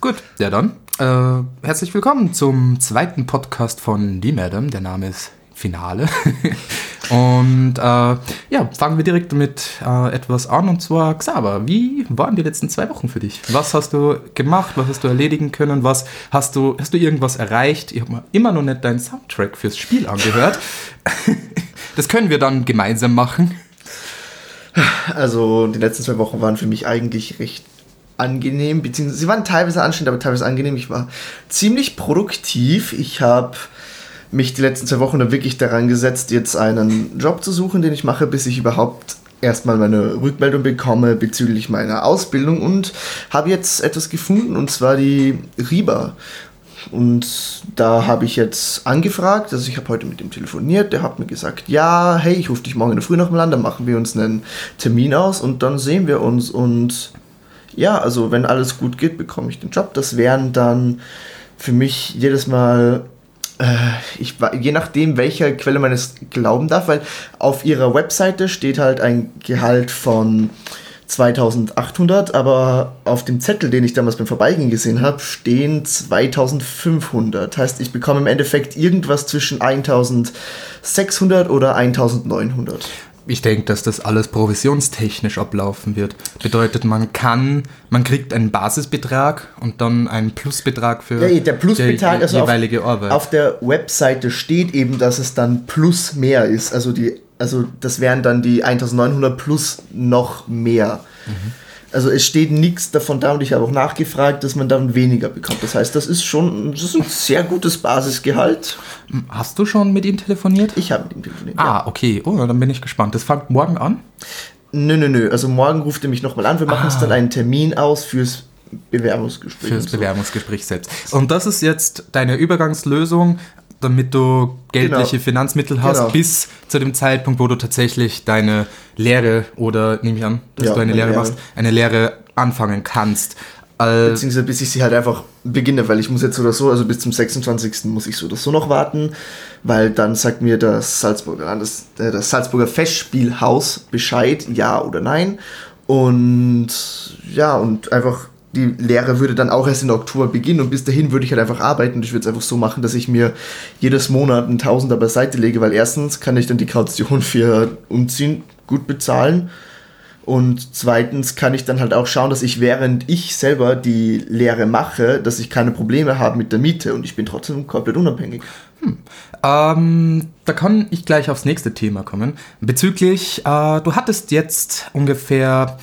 Gut, ja dann. Äh, herzlich willkommen zum zweiten Podcast von Die Madam. Der Name ist Finale. und äh, ja, fangen wir direkt mit äh, etwas an und zwar Xaver. Wie waren die letzten zwei Wochen für dich? Was hast du gemacht? Was hast du erledigen können? Was hast du, hast du irgendwas erreicht? Ich habe immer noch nicht deinen Soundtrack fürs Spiel angehört. das können wir dann gemeinsam machen. Also die letzten zwei Wochen waren für mich eigentlich recht angenehm, beziehungsweise sie waren teilweise anstrengend, aber teilweise angenehm. Ich war ziemlich produktiv. Ich habe mich die letzten zwei Wochen dann wirklich daran gesetzt, jetzt einen Job zu suchen, den ich mache, bis ich überhaupt erstmal meine Rückmeldung bekomme bezüglich meiner Ausbildung und habe jetzt etwas gefunden und zwar die RIBA. Und da habe ich jetzt angefragt, also ich habe heute mit ihm telefoniert, der hat mir gesagt, ja, hey, ich rufe dich morgen in der Früh nochmal an, dann machen wir uns einen Termin aus und dann sehen wir uns und ja, also wenn alles gut geht, bekomme ich den Job. Das wären dann für mich jedes Mal äh, ich, je nachdem, welcher Quelle man es glauben darf, weil auf ihrer Webseite steht halt ein Gehalt von 2800, aber auf dem Zettel, den ich damals beim Vorbeigehen gesehen habe, stehen 2500. Heißt, ich bekomme im Endeffekt irgendwas zwischen 1600 oder 1900 ich denke, dass das alles provisionstechnisch ablaufen wird. Bedeutet, man kann, man kriegt einen Basisbetrag und dann einen Plusbetrag für ja, der Plusbetrag, die also jeweilige auf, Arbeit. Auf der Webseite steht eben, dass es dann plus mehr ist. Also die, also das wären dann die 1900 plus noch mehr. Mhm. Also es steht nichts davon da und ich habe auch nachgefragt, dass man dann weniger bekommt. Das heißt, das ist schon das ist ein sehr gutes Basisgehalt. Hast du schon mit ihm telefoniert? Ich habe mit ihm telefoniert. Ah, ja. okay. Oh, dann bin ich gespannt. Das fängt morgen an? Nö, nö, nö. Also morgen ruft er mich nochmal an. Wir machen uns ah. dann einen Termin aus fürs Bewerbungsgespräch. Fürs so. Bewerbungsgespräch selbst. Und das ist jetzt deine Übergangslösung damit du geldliche genau. Finanzmittel hast, genau. bis zu dem Zeitpunkt, wo du tatsächlich deine Lehre oder nehme ich an, dass ja, du eine Lehre, Lehre machst, eine Lehre anfangen kannst. Beziehungsweise bis ich sie halt einfach beginne, weil ich muss jetzt oder so, also bis zum 26. muss ich so oder so noch warten, weil dann sagt mir das Salzburger, das, äh, das Salzburger Festspielhaus Bescheid, ja oder nein. Und ja, und einfach die Lehre würde dann auch erst in Oktober beginnen und bis dahin würde ich halt einfach arbeiten und ich würde es einfach so machen, dass ich mir jedes Monat einen Tausender beiseite lege, weil erstens kann ich dann die Kaution für Umziehen gut bezahlen und zweitens kann ich dann halt auch schauen, dass ich während ich selber die Lehre mache, dass ich keine Probleme habe mit der Miete und ich bin trotzdem komplett unabhängig. Hm. Ähm, da kann ich gleich aufs nächste Thema kommen. Bezüglich, äh, du hattest jetzt ungefähr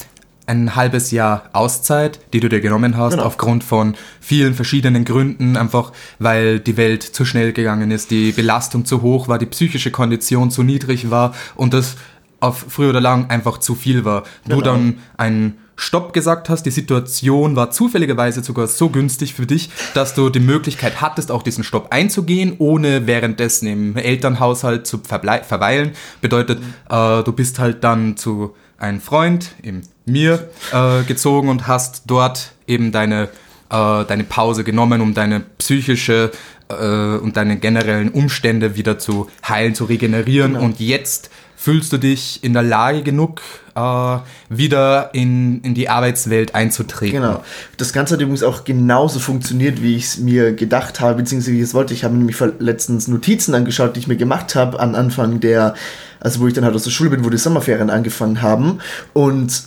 ein halbes Jahr Auszeit, die du dir genommen hast, genau. aufgrund von vielen verschiedenen Gründen, einfach weil die Welt zu schnell gegangen ist, die Belastung zu hoch war, die psychische Kondition zu niedrig war und das auf früh oder lang einfach zu viel war. Genau. Du dann einen Stopp gesagt hast, die Situation war zufälligerweise sogar so günstig für dich, dass du die Möglichkeit hattest, auch diesen Stopp einzugehen, ohne währenddessen im Elternhaushalt zu verweilen. Bedeutet, mhm. äh, du bist halt dann zu einen Freund, eben mir, äh, gezogen und hast dort eben deine, äh, deine Pause genommen, um deine psychische äh, und deine generellen Umstände wieder zu heilen, zu regenerieren. Genau. Und jetzt fühlst du dich in der Lage genug, äh, wieder in, in die Arbeitswelt einzutreten. Genau. Das Ganze hat übrigens auch genauso funktioniert, wie ich es mir gedacht habe, beziehungsweise wie ich es wollte. Ich habe nämlich letztens Notizen angeschaut, die ich mir gemacht habe an Anfang der, also wo ich dann halt aus der Schule bin, wo die Sommerferien angefangen haben. Und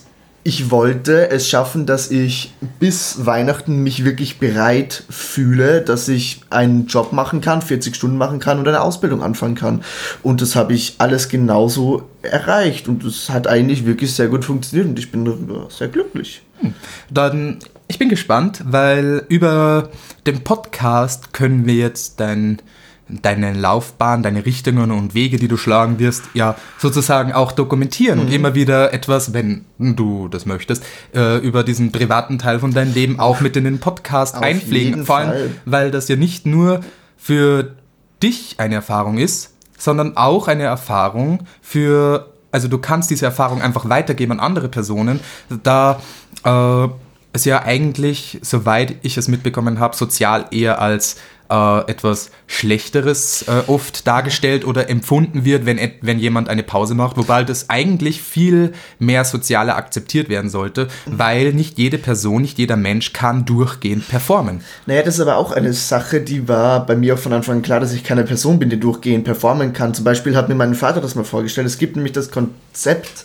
ich wollte es schaffen, dass ich bis Weihnachten mich wirklich bereit fühle, dass ich einen Job machen kann, 40 Stunden machen kann und eine Ausbildung anfangen kann. Und das habe ich alles genauso erreicht. Und das hat eigentlich wirklich sehr gut funktioniert und ich bin darüber sehr glücklich. Hm. Dann, ich bin gespannt, weil über den Podcast können wir jetzt dein deine Laufbahn, deine Richtungen und Wege, die du schlagen wirst, ja sozusagen auch dokumentieren mhm. und immer wieder etwas, wenn du das möchtest, äh, über diesen privaten Teil von deinem Leben auch mit in den Podcast Auf einpflegen. Vor allem, Fall. weil das ja nicht nur für dich eine Erfahrung ist, sondern auch eine Erfahrung für, also du kannst diese Erfahrung einfach weitergeben an andere Personen, da äh, es ja eigentlich, soweit ich es mitbekommen habe, sozial eher als äh, etwas Schlechteres äh, oft dargestellt oder empfunden wird, wenn, wenn jemand eine Pause macht, wobei das eigentlich viel mehr sozialer akzeptiert werden sollte, weil nicht jede Person, nicht jeder Mensch kann durchgehend performen. Naja, das ist aber auch eine Sache, die war bei mir auch von Anfang an klar, dass ich keine Person bin, die durchgehend performen kann. Zum Beispiel hat mir mein Vater das mal vorgestellt. Es gibt nämlich das Konzept,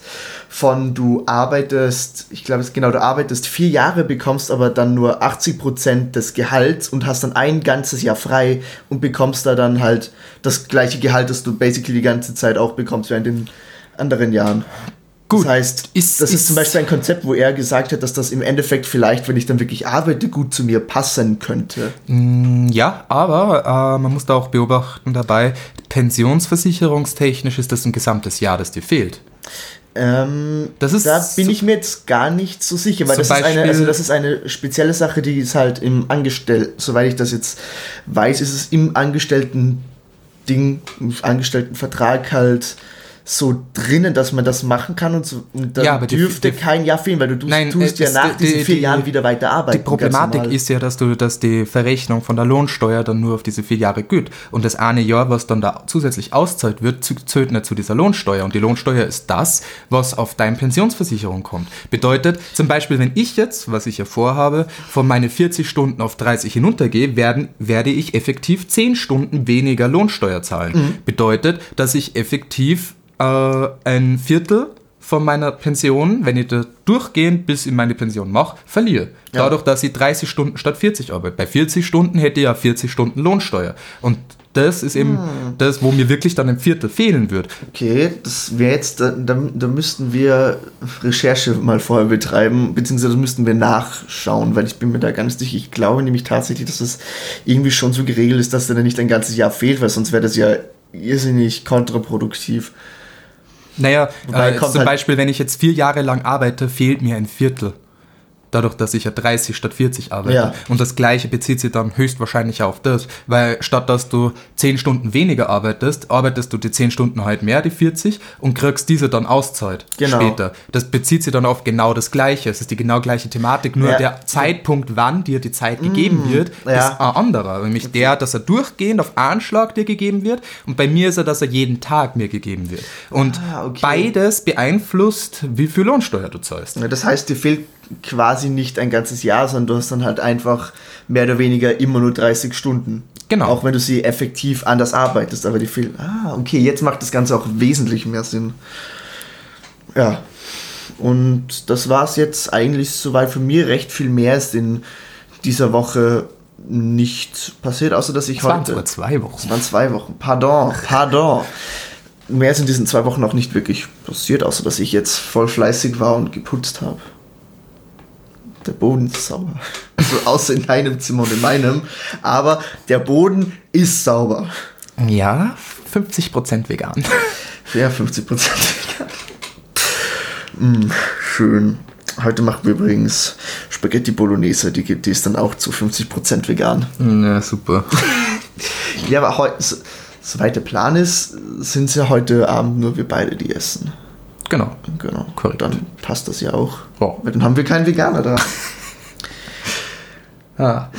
von du arbeitest, ich glaube es genau, du arbeitest vier Jahre, bekommst aber dann nur 80% des Gehalts und hast dann ein ganzes Jahr frei und bekommst da dann halt das gleiche Gehalt, das du basically die ganze Zeit auch bekommst während den anderen Jahren. Gut, das heißt, ist, das ist, ist zum Beispiel ein Konzept, wo er gesagt hat, dass das im Endeffekt vielleicht, wenn ich dann wirklich arbeite, gut zu mir passen könnte. Mm, ja, aber äh, man muss da auch beobachten dabei, pensionsversicherungstechnisch ist das ein gesamtes Jahr, das dir fehlt. Ähm, das ist da bin ich mir jetzt gar nicht so sicher, weil das ist, eine, also das ist eine spezielle Sache, die ist halt im Angestellten, soweit ich das jetzt weiß, ist es im Angestellten-Ding, im Angestelltenvertrag halt so drinnen, dass man das machen kann und, so, und dann ja, dürfte die, die, kein Jahr fehlen, weil du tust, nein, tust ja nach die, diesen vier Jahren wieder weiter arbeiten. Die Problematik ist ja, dass du, dass die Verrechnung von der Lohnsteuer dann nur auf diese vier Jahre gilt und das eine Jahr, was dann da zusätzlich auszahlt wird, zählt nicht zu dieser Lohnsteuer und die Lohnsteuer ist das, was auf deine Pensionsversicherung kommt. Bedeutet zum Beispiel, wenn ich jetzt, was ich ja vorhabe, von meine 40 Stunden auf 30 hinuntergehe, werden, werde ich effektiv 10 Stunden weniger Lohnsteuer zahlen. Mhm. Bedeutet, dass ich effektiv äh, ein Viertel von meiner Pension, wenn ich da durchgehend bis in meine Pension mache, verliere. Ja. Dadurch, dass ich 30 Stunden statt 40 arbeite. Bei 40 Stunden hätte ich ja 40 Stunden Lohnsteuer. Und das ist eben hm. das, wo mir wirklich dann ein Viertel fehlen wird. Okay, das wäre jetzt, da, da, da, müssten wir Recherche mal vorher betreiben, beziehungsweise müssten wir nachschauen, weil ich bin mir da ganz sicher, ich glaube nämlich tatsächlich, dass das irgendwie schon so geregelt ist, dass da nicht ein ganzes Jahr fehlt, weil sonst wäre das ja irrsinnig kontraproduktiv. Naja, äh, zum halt Beispiel, wenn ich jetzt vier Jahre lang arbeite, fehlt mir ein Viertel dadurch, dass ich ja 30 statt 40 arbeite. Ja. Und das gleiche bezieht sich dann höchstwahrscheinlich auf das, weil statt dass du 10 Stunden weniger arbeitest, arbeitest du die 10 Stunden halt mehr, die 40, und kriegst diese dann auszahlt genau. später. Das bezieht sich dann auf genau das Gleiche. Es ist die genau gleiche Thematik, nur ja. der Zeitpunkt, wann dir die Zeit mmh, gegeben wird, ja. ist ein anderer. Nämlich okay. der, dass er durchgehend auf Anschlag dir gegeben wird und bei mir ist er, dass er jeden Tag mir gegeben wird. Und ah, okay. beides beeinflusst, wie viel Lohnsteuer du zahlst. das heißt, dir fehlt quasi nicht ein ganzes Jahr, sondern du hast dann halt einfach mehr oder weniger immer nur 30 Stunden. Genau. Auch wenn du sie effektiv anders arbeitest, aber die fehlen. Ah, okay, jetzt macht das Ganze auch wesentlich mehr Sinn. Ja. Und das war es jetzt eigentlich soweit für mich. Recht viel mehr ist in dieser Woche nicht passiert, außer dass ich es heute. Es waren sogar zwei Wochen. Es waren zwei Wochen. Pardon, pardon. mehr ist in diesen zwei Wochen auch nicht wirklich passiert, außer dass ich jetzt voll fleißig war und geputzt habe. Der Boden ist sauber. Also außer in deinem Zimmer und in meinem. Aber der Boden ist sauber. Ja, 50% vegan. Ja, 50% vegan. Mm, schön. Heute machen wir übrigens Spaghetti Bolognese, die, die ist dann auch zu 50% vegan. Ja, super. ja, aber heute, so, soweit der Plan ist, sind es ja heute Abend nur wir beide, die essen. Genau. Genau. Korrekt. Dann passt das ja auch. Oh. Dann haben wir keinen Veganer da. ah.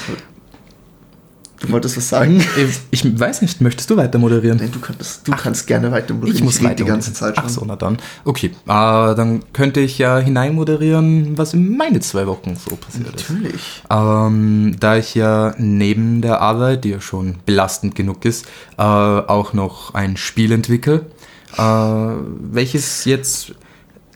Du wolltest was sagen? Ich weiß nicht, möchtest du weiter moderieren? Nein, du, könntest, du Ach, kannst gerne weiter moderieren. Ich muss ich die ganze Zeit schon. Ach so, na dann. Okay, äh, dann könnte ich ja hinein moderieren, was in meine zwei Wochen so passiert Natürlich. ist. Natürlich. Ähm, da ich ja neben der Arbeit, die ja schon belastend genug ist, äh, auch noch ein Spiel entwickle, äh, welches jetzt,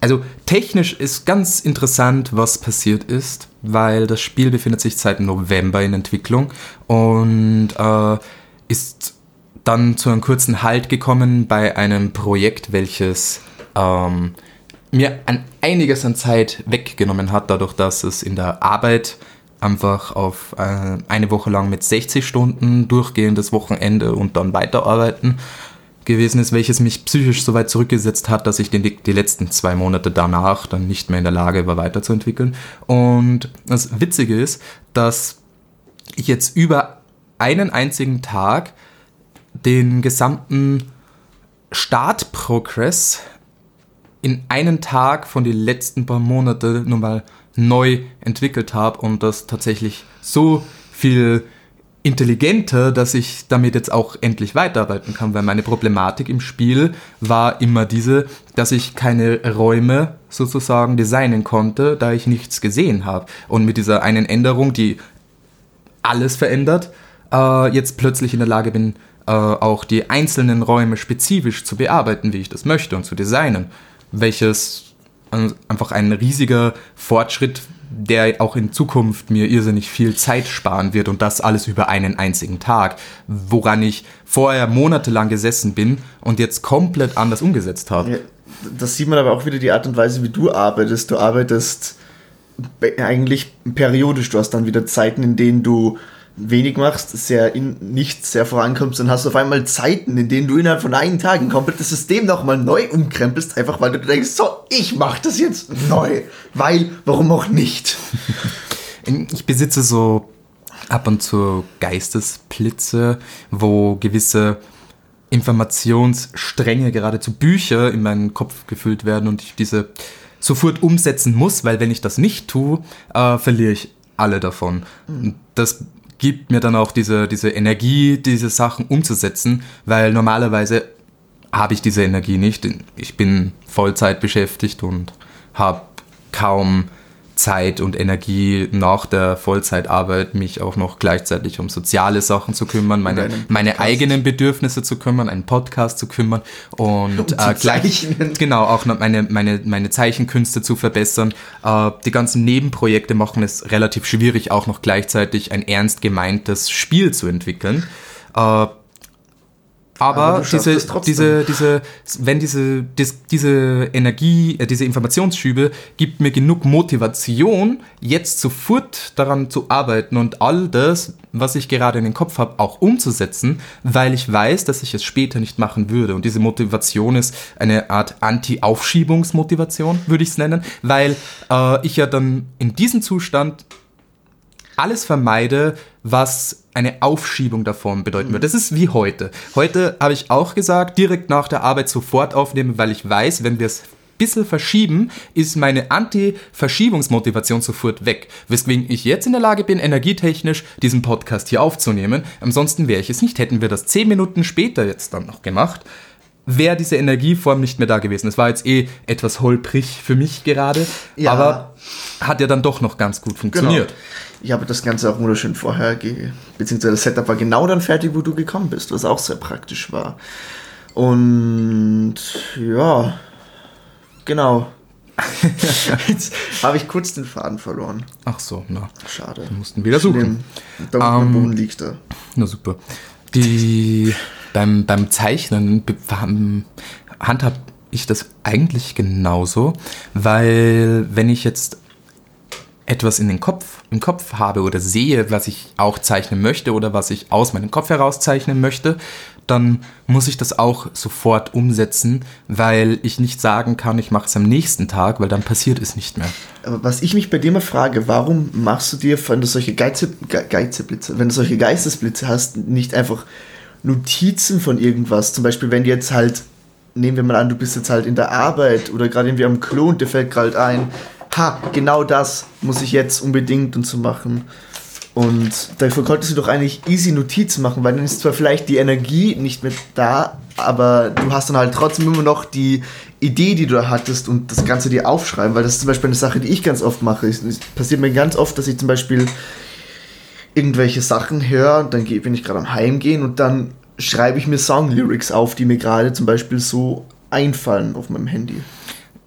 also technisch ist ganz interessant, was passiert ist, weil das Spiel befindet sich seit November in Entwicklung und äh, ist dann zu einem kurzen Halt gekommen bei einem Projekt, welches ähm, mir an einiges an Zeit weggenommen hat, dadurch, dass es in der Arbeit einfach auf äh, eine Woche lang mit 60 Stunden durchgehendes Wochenende und dann weiterarbeiten gewesen ist, welches mich psychisch so weit zurückgesetzt hat, dass ich den, die letzten zwei Monate danach dann nicht mehr in der Lage war, weiterzuentwickeln. Und das Witzige ist, dass ich jetzt über einen einzigen Tag den gesamten Startprogress in einen Tag von den letzten paar Monaten nur mal neu entwickelt habe und das tatsächlich so viel intelligenter, dass ich damit jetzt auch endlich weiterarbeiten kann, weil meine Problematik im Spiel war immer diese, dass ich keine Räume sozusagen designen konnte, da ich nichts gesehen habe. Und mit dieser einen Änderung, die alles verändert, äh, jetzt plötzlich in der Lage bin, äh, auch die einzelnen Räume spezifisch zu bearbeiten, wie ich das möchte und zu designen, welches einfach ein riesiger Fortschritt der auch in Zukunft mir irrsinnig viel Zeit sparen wird und das alles über einen einzigen Tag, woran ich vorher monatelang gesessen bin und jetzt komplett anders umgesetzt habe. Ja, das sieht man aber auch wieder die Art und Weise, wie du arbeitest. Du arbeitest eigentlich periodisch. Du hast dann wieder Zeiten, in denen du wenig machst, sehr in nichts sehr vorankommst, dann hast du auf einmal Zeiten, in denen du innerhalb von einem Tag ein komplettes System nochmal neu umkrempelst, einfach weil du denkst, so, ich mach das jetzt neu. Weil, warum auch nicht? Ich besitze so ab und zu Geistesblitze, wo gewisse Informationsstränge, geradezu Bücher in meinen Kopf gefüllt werden und ich diese sofort umsetzen muss, weil wenn ich das nicht tue, äh, verliere ich alle davon. Mhm. Das gibt mir dann auch diese, diese Energie, diese Sachen umzusetzen, weil normalerweise habe ich diese Energie nicht. Ich bin Vollzeit beschäftigt und habe kaum Zeit und Energie nach der Vollzeitarbeit, mich auch noch gleichzeitig um soziale Sachen zu kümmern, meine, meine eigenen Bedürfnisse zu kümmern, einen Podcast zu kümmern und um äh, gleich, genau, auch noch meine, meine, meine Zeichenkünste zu verbessern. Äh, die ganzen Nebenprojekte machen es relativ schwierig, auch noch gleichzeitig ein ernst gemeintes Spiel zu entwickeln. Äh, aber, aber diese, diese, diese, wenn diese, dis, diese Energie, äh, diese Informationsschübe gibt mir genug Motivation, jetzt sofort daran zu arbeiten und all das, was ich gerade in den Kopf habe, auch umzusetzen, weil ich weiß, dass ich es später nicht machen würde. Und diese Motivation ist eine Art Anti-Aufschiebungsmotivation, würde ich es nennen, weil äh, ich ja dann in diesem Zustand alles vermeide, was eine Aufschiebung davon bedeuten wird. Das ist wie heute. Heute habe ich auch gesagt, direkt nach der Arbeit sofort aufnehmen, weil ich weiß, wenn wir es ein bisschen verschieben, ist meine Anti-Verschiebungsmotivation sofort weg. Weswegen ich jetzt in der Lage bin, energietechnisch diesen Podcast hier aufzunehmen. Ansonsten wäre ich es nicht. Hätten wir das zehn Minuten später jetzt dann noch gemacht, wäre diese Energieform nicht mehr da gewesen. Es war jetzt eh etwas holprig für mich gerade, ja. aber hat ja dann doch noch ganz gut funktioniert. Genau. Ich habe das Ganze auch wunderschön vorher, beziehungsweise das Setup war genau dann fertig, wo du gekommen bist, was auch sehr praktisch war. Und ja, genau. Jetzt habe ich kurz den Faden verloren. Ach so, na. Schade. Wir mussten wieder suchen. Da unten am ähm, Boden liegt er. Na super. Die, beim, beim Zeichnen handhab ich das eigentlich genauso, weil wenn ich jetzt etwas in den Kopf, im Kopf habe oder sehe, was ich auch zeichnen möchte oder was ich aus meinem Kopf heraus zeichnen möchte, dann muss ich das auch sofort umsetzen, weil ich nicht sagen kann, ich mache es am nächsten Tag, weil dann passiert es nicht mehr. Aber was ich mich bei dir mal frage, warum machst du dir, wenn du solche Geize, Geizeblitze, wenn du solche Geistesblitze hast, nicht einfach Notizen von irgendwas? Zum Beispiel, wenn du jetzt halt, nehmen wir mal an, du bist jetzt halt in der Arbeit oder gerade irgendwie am Klo und dir fällt gerade ein, ha, genau das muss ich jetzt unbedingt und so machen. Und dafür konntest du doch eigentlich easy Notizen machen, weil dann ist zwar vielleicht die Energie nicht mehr da, aber du hast dann halt trotzdem immer noch die Idee, die du da hattest und das Ganze dir aufschreiben, weil das ist zum Beispiel eine Sache, die ich ganz oft mache. Es passiert mir ganz oft, dass ich zum Beispiel irgendwelche Sachen höre und dann bin ich gerade am Heimgehen und dann schreibe ich mir Song-Lyrics auf, die mir gerade zum Beispiel so einfallen auf meinem Handy.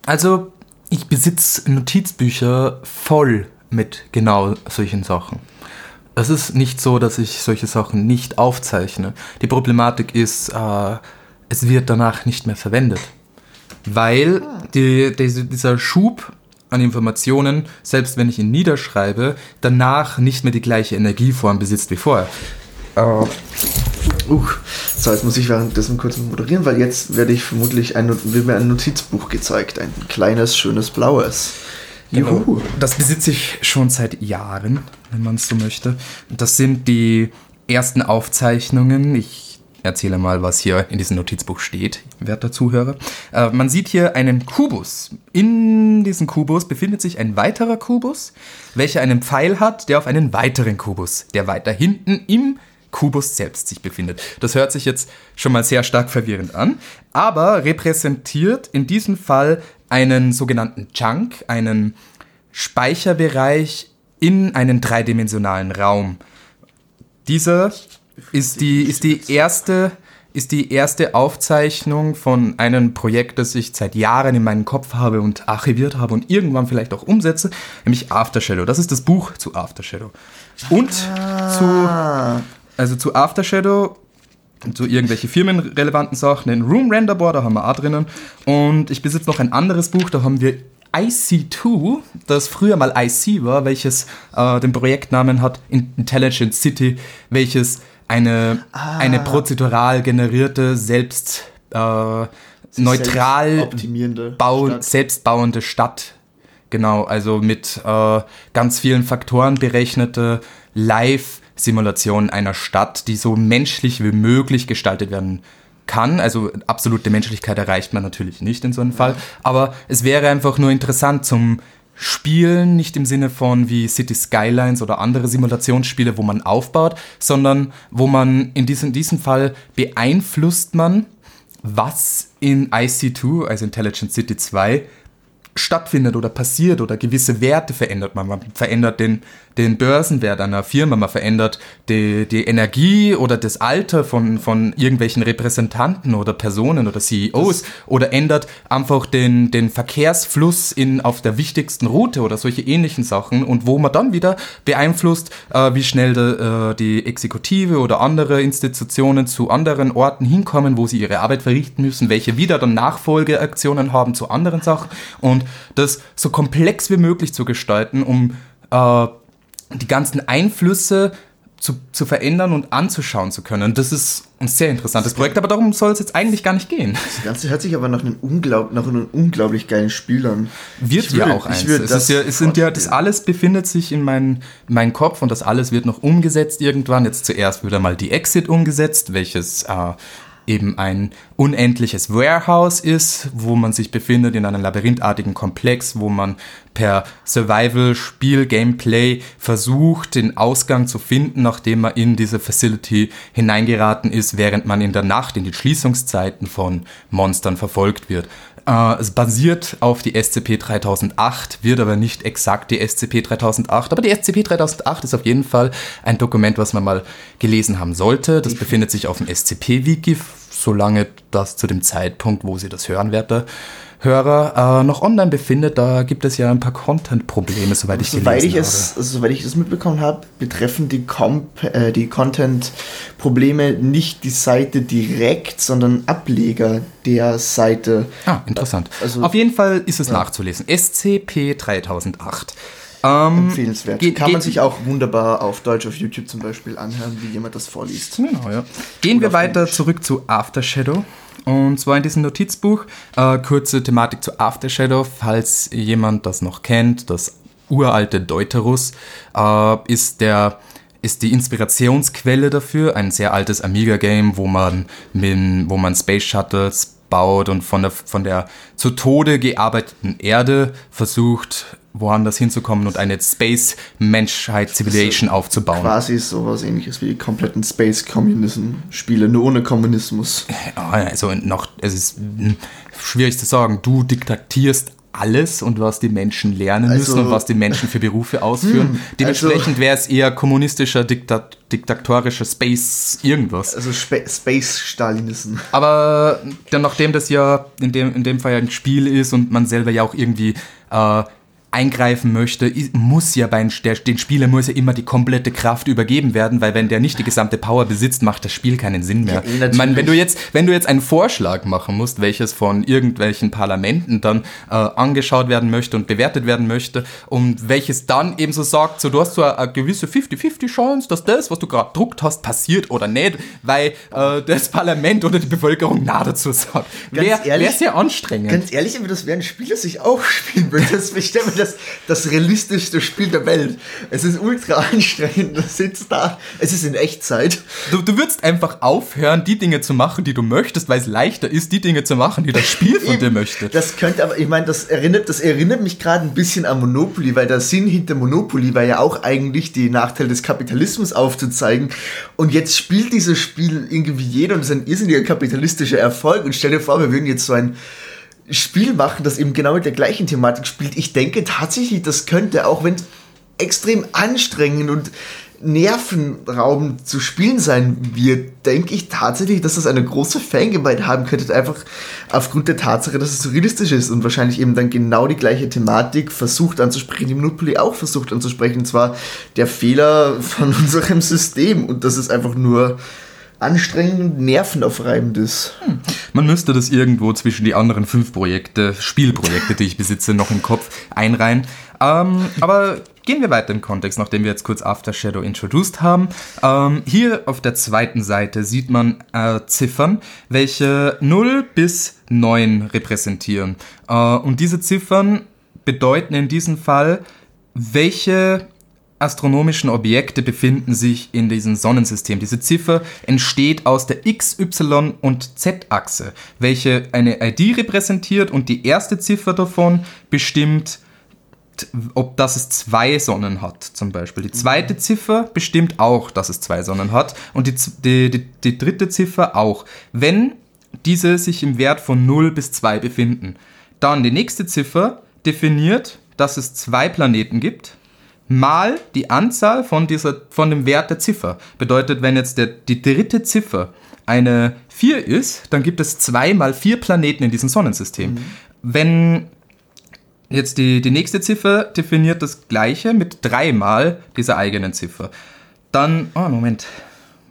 Also ich besitze Notizbücher voll mit genau solchen Sachen. Es ist nicht so, dass ich solche Sachen nicht aufzeichne. Die Problematik ist, äh, es wird danach nicht mehr verwendet. Weil die, die, dieser Schub an Informationen, selbst wenn ich ihn niederschreibe, danach nicht mehr die gleiche Energieform besitzt wie vorher. Uh, uh, so, jetzt muss ich währenddessen kurz moderieren, weil jetzt werde ich vermutlich ein, wird mir ein Notizbuch gezeigt. Ein kleines, schönes blaues. Genau. Juhu. Das besitze ich schon seit Jahren, wenn man es so möchte. Das sind die ersten Aufzeichnungen. Ich erzähle mal, was hier in diesem Notizbuch steht, werter Zuhörer. Äh, man sieht hier einen Kubus. In diesem Kubus befindet sich ein weiterer Kubus, welcher einen Pfeil hat, der auf einen weiteren Kubus, der weiter hinten im Kubus selbst sich befindet. Das hört sich jetzt schon mal sehr stark verwirrend an, aber repräsentiert in diesem Fall einen sogenannten Chunk, einen Speicherbereich in einen dreidimensionalen Raum. Dieser ist die, ist die erste ist die erste Aufzeichnung von einem Projekt, das ich seit Jahren in meinem Kopf habe und archiviert habe und irgendwann vielleicht auch umsetze, nämlich After Shadow. Das ist das Buch zu After Shadow. Und ah. zu, also zu After Shadow, zu irgendwelche firmenrelevanten Sachen, den Room Render Board, da haben wir auch drinnen. Und ich besitze noch ein anderes Buch, da haben wir IC2, das früher mal IC war, welches äh, den Projektnamen hat, Intelligent City, welches eine, ah. eine prozedural generierte, selbst äh, neutral bau, Stadt. selbstbauende Stadt. Genau, also mit äh, ganz vielen Faktoren berechnete Live-Simulation einer Stadt, die so menschlich wie möglich gestaltet werden kann. Also absolute Menschlichkeit erreicht man natürlich nicht in so einem Fall. Aber es wäre einfach nur interessant zum Spielen, nicht im Sinne von wie City Skylines oder andere Simulationsspiele, wo man aufbaut, sondern wo man in diesem, in diesem Fall beeinflusst man, was in IC2, also Intelligent City 2, stattfindet oder passiert oder gewisse Werte verändert man. Man verändert den, den Börsenwert einer Firma, man verändert die, die Energie oder das Alter von, von irgendwelchen Repräsentanten oder Personen oder CEOs das oder ändert einfach den, den Verkehrsfluss in, auf der wichtigsten Route oder solche ähnlichen Sachen und wo man dann wieder beeinflusst, äh, wie schnell de, äh, die Exekutive oder andere Institutionen zu anderen Orten hinkommen, wo sie ihre Arbeit verrichten müssen, welche wieder dann Nachfolgeaktionen haben zu anderen Sachen und das so komplex wie möglich zu gestalten, um äh, die ganzen Einflüsse zu, zu verändern und anzuschauen zu können. Das ist ein sehr interessantes Projekt, aber darum soll es jetzt eigentlich gar nicht gehen. Das Ganze hört sich aber nach einem, unglaub, nach einem unglaublich geilen Spiel an. Wird ich ja würde, auch eins. Es, ist ja, es sind ja, das alles befindet sich in meinem mein Kopf und das alles wird noch umgesetzt irgendwann. Jetzt zuerst wird einmal die Exit umgesetzt, welches äh, eben ein unendliches Warehouse ist, wo man sich befindet in einem labyrinthartigen Komplex, wo man per Survival-Spiel-Gameplay versucht, den Ausgang zu finden, nachdem man in diese Facility hineingeraten ist, während man in der Nacht in die Schließungszeiten von Monstern verfolgt wird. Äh, es basiert auf die SCP-3008, wird aber nicht exakt die SCP-3008. Aber die SCP-3008 ist auf jeden Fall ein Dokument, was man mal gelesen haben sollte. Das befindet sich auf dem SCP-Wiki, solange das zu dem Zeitpunkt, wo Sie das hören, werte Hörer, äh, noch online befindet. Da gibt es ja ein paar Content-Probleme, soweit ich soweit ich es, habe. Soweit ich es mitbekommen habe, betreffen die, äh, die Content-Probleme nicht die Seite direkt, sondern Ableger der Seite. Ah, interessant. Also, Auf jeden Fall ist es ja. nachzulesen. SCP 3008. Ähm, Empfehlenswert. Geht, Kann man sich auch wunderbar auf Deutsch auf YouTube zum Beispiel anhören, wie jemand das vorliest. Genau, ja. Gehen Oder wir weiter zurück zu After Shadow. Und zwar in diesem Notizbuch, äh, kurze Thematik zu After Shadow, falls jemand das noch kennt, das uralte Deuterus äh, ist der ist die Inspirationsquelle dafür, ein sehr altes Amiga-Game, wo man, mit, wo man Space Shuttles baut und von der, von der zu Tode gearbeiteten Erde versucht, woanders hinzukommen und eine Space-Menschheit-Civilization also aufzubauen. Quasi sowas ähnliches wie die kompletten Space-Communism-Spiele, nur ohne Kommunismus. Also noch, es ist hm, schwierig zu sagen, du diktatierst alles und was die Menschen lernen müssen also, und was die Menschen für Berufe ausführen. Hm, Dementsprechend also, wäre es eher kommunistischer, Diktat, diktatorischer Space irgendwas. Also Sp Space-Stalinism. Aber dann, nachdem das ja in dem, in dem Fall ein Spiel ist und man selber ja auch irgendwie äh, eingreifen möchte, muss ja bei der, den Spieler muss ja immer die komplette Kraft übergeben werden, weil wenn der nicht die gesamte Power besitzt, macht das Spiel keinen Sinn mehr. Ja, ich meine, wenn du jetzt, wenn du jetzt einen Vorschlag machen musst, welches von irgendwelchen Parlamenten dann äh, angeschaut werden möchte und bewertet werden möchte und welches dann eben so sagt, so du hast so eine, eine gewisse 50-50 Chance, dass das, was du gerade druckt hast, passiert oder nicht, weil äh, das Parlament oder die Bevölkerung nah dazu sagt. Wäre wär sehr anstrengend. Ganz ehrlich, aber das wäre ein Spiel, das ich auch spielen würde. Das, mir das, das realistischste Spiel der Welt. Es ist ultra anstrengend. Du sitzt da. Es ist in Echtzeit. Du, du würdest einfach aufhören, die Dinge zu machen, die du möchtest, weil es leichter ist, die Dinge zu machen, die das Spiel von dir möchte. Das könnte aber, ich meine, das erinnert, das erinnert mich gerade ein bisschen an Monopoly, weil der Sinn hinter Monopoly war ja auch eigentlich die Nachteile des Kapitalismus aufzuzeigen. Und jetzt spielt dieses Spiel irgendwie jeder und es ist ein irrsinniger kapitalistischer Erfolg. Und stell dir vor, wir würden jetzt so ein Spiel machen, das eben genau mit der gleichen Thematik spielt. Ich denke tatsächlich, das könnte, auch wenn es extrem anstrengend und nervenraubend zu spielen sein wird, denke ich tatsächlich, dass das eine große Fangemeinde haben könnte, einfach aufgrund der Tatsache, dass es so realistisch ist und wahrscheinlich eben dann genau die gleiche Thematik versucht anzusprechen, die Monopoly auch versucht anzusprechen, und zwar der Fehler von unserem System. Und das ist einfach nur anstrengend und nervenaufreibend ist. Hm. Man müsste das irgendwo zwischen die anderen fünf Projekte, Spielprojekte, die ich besitze, noch im Kopf einreihen. Ähm, aber gehen wir weiter im Kontext, nachdem wir jetzt kurz After Shadow introduced haben. Ähm, hier auf der zweiten Seite sieht man äh, Ziffern, welche 0 bis 9 repräsentieren. Äh, und diese Ziffern bedeuten in diesem Fall, welche astronomischen Objekte befinden sich in diesem Sonnensystem. Diese Ziffer entsteht aus der X, Y und Z-Achse, welche eine ID repräsentiert und die erste Ziffer davon bestimmt, ob das es zwei Sonnen hat, zum Beispiel. Die zweite Ziffer bestimmt auch, dass es zwei Sonnen hat und die, die, die, die dritte Ziffer auch. Wenn diese sich im Wert von 0 bis 2 befinden. Dann die nächste Ziffer definiert, dass es zwei Planeten gibt mal die Anzahl von, dieser, von dem Wert der Ziffer. Bedeutet, wenn jetzt der, die dritte Ziffer eine 4 ist, dann gibt es zwei mal vier Planeten in diesem Sonnensystem. Mhm. Wenn jetzt die, die nächste Ziffer definiert das gleiche mit dreimal dieser eigenen Ziffer, dann, oh Moment,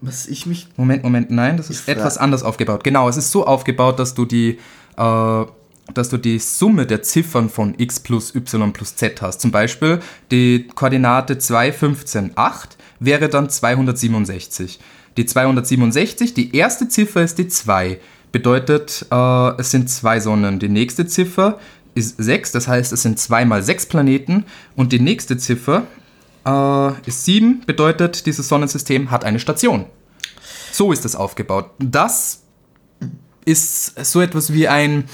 was ich mich. Moment, Moment, nein, das ist etwas anders aufgebaut. Genau, es ist so aufgebaut, dass du die äh, dass du die Summe der Ziffern von x plus y plus z hast. Zum Beispiel die Koordinate 2, 15, 8 wäre dann 267. Die 267, die erste Ziffer ist die 2, bedeutet, äh, es sind zwei Sonnen. Die nächste Ziffer ist 6, das heißt, es sind 2 mal 6 Planeten. Und die nächste Ziffer äh, ist 7, bedeutet, dieses Sonnensystem hat eine Station. So ist es aufgebaut. Das ist so etwas wie ein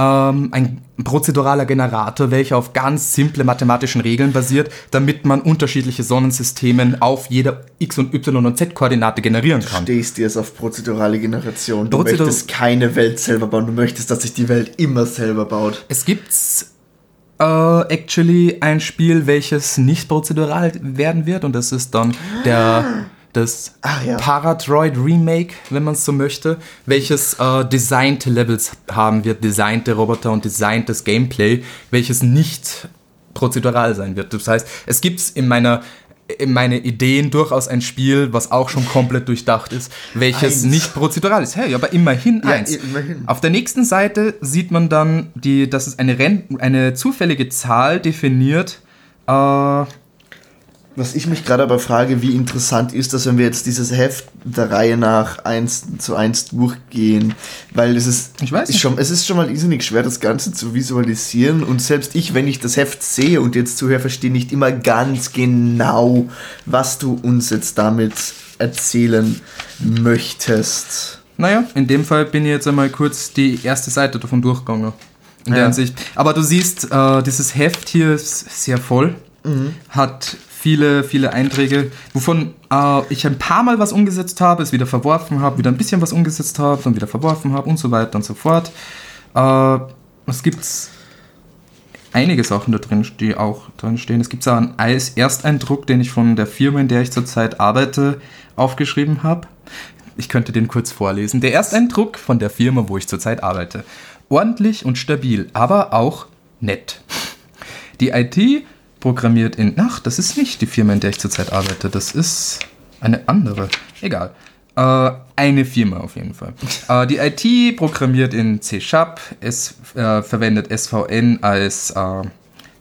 ähm, ein prozeduraler Generator, welcher auf ganz simple mathematischen Regeln basiert, damit man unterschiedliche Sonnensysteme auf jeder x- und y- und z-Koordinate generieren kann. Du stehst jetzt auf prozedurale Generation. Du Prozedur möchtest keine Welt selber bauen, du möchtest, dass sich die Welt immer selber baut. Es gibt Uh, actually ein Spiel, welches nicht prozedural werden wird und das ist dann der das ja. Paradroid Remake, wenn man es so möchte, welches äh, designte Levels haben wird, designte Roboter und designtes Gameplay, welches nicht prozedural sein wird. Das heißt, es gibt in meiner in meine Ideen durchaus ein Spiel, was auch schon komplett durchdacht ist, welches eins. nicht prozedural ist. Hey, aber immerhin ja, eins. Immerhin. Auf der nächsten Seite sieht man dann, die, dass es eine, Ren eine zufällige Zahl definiert, äh, was ich mich gerade aber frage, wie interessant ist das, wenn wir jetzt dieses Heft der Reihe nach eins zu eins durchgehen, weil es ist, ich weiß ist schon, es ist schon mal irrsinnig schwer, das Ganze zu visualisieren und selbst ich, wenn ich das Heft sehe und jetzt zuhöre, verstehe nicht immer ganz genau, was du uns jetzt damit erzählen möchtest. Naja, in dem Fall bin ich jetzt einmal kurz die erste Seite davon durchgegangen. In der ja. Ansicht. Aber du siehst, äh, dieses Heft hier ist sehr voll. Mhm. Hat viele, viele Einträge, wovon äh, ich ein paar Mal was umgesetzt habe, es wieder verworfen habe, wieder ein bisschen was umgesetzt habe, dann wieder verworfen habe und so weiter und so fort. Äh, es gibt einige Sachen da drin, die auch drin stehen. Es gibt auch einen Ersteindruck, den ich von der Firma, in der ich zurzeit arbeite, aufgeschrieben habe. Ich könnte den kurz vorlesen. Der Ersteindruck von der Firma, wo ich zurzeit arbeite. Ordentlich und stabil, aber auch nett. Die IT programmiert in. Ach, das ist nicht die Firma, in der ich zurzeit arbeite. Das ist eine andere. Egal. Äh, eine Firma auf jeden Fall. Äh, die IT programmiert in C Sharp. Es äh, verwendet SVN als äh,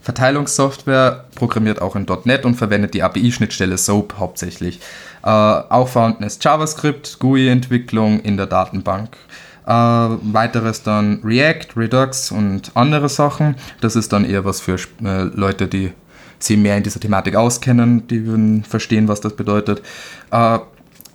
Verteilungssoftware, programmiert auch in .NET und verwendet die API-Schnittstelle SOAP hauptsächlich. Äh, auch vorhanden ist JavaScript, GUI-Entwicklung in der Datenbank. Äh, weiteres dann React, Redux und andere Sachen. Das ist dann eher was für äh, Leute, die sich mehr in dieser Thematik auskennen, die würden verstehen, was das bedeutet. Äh,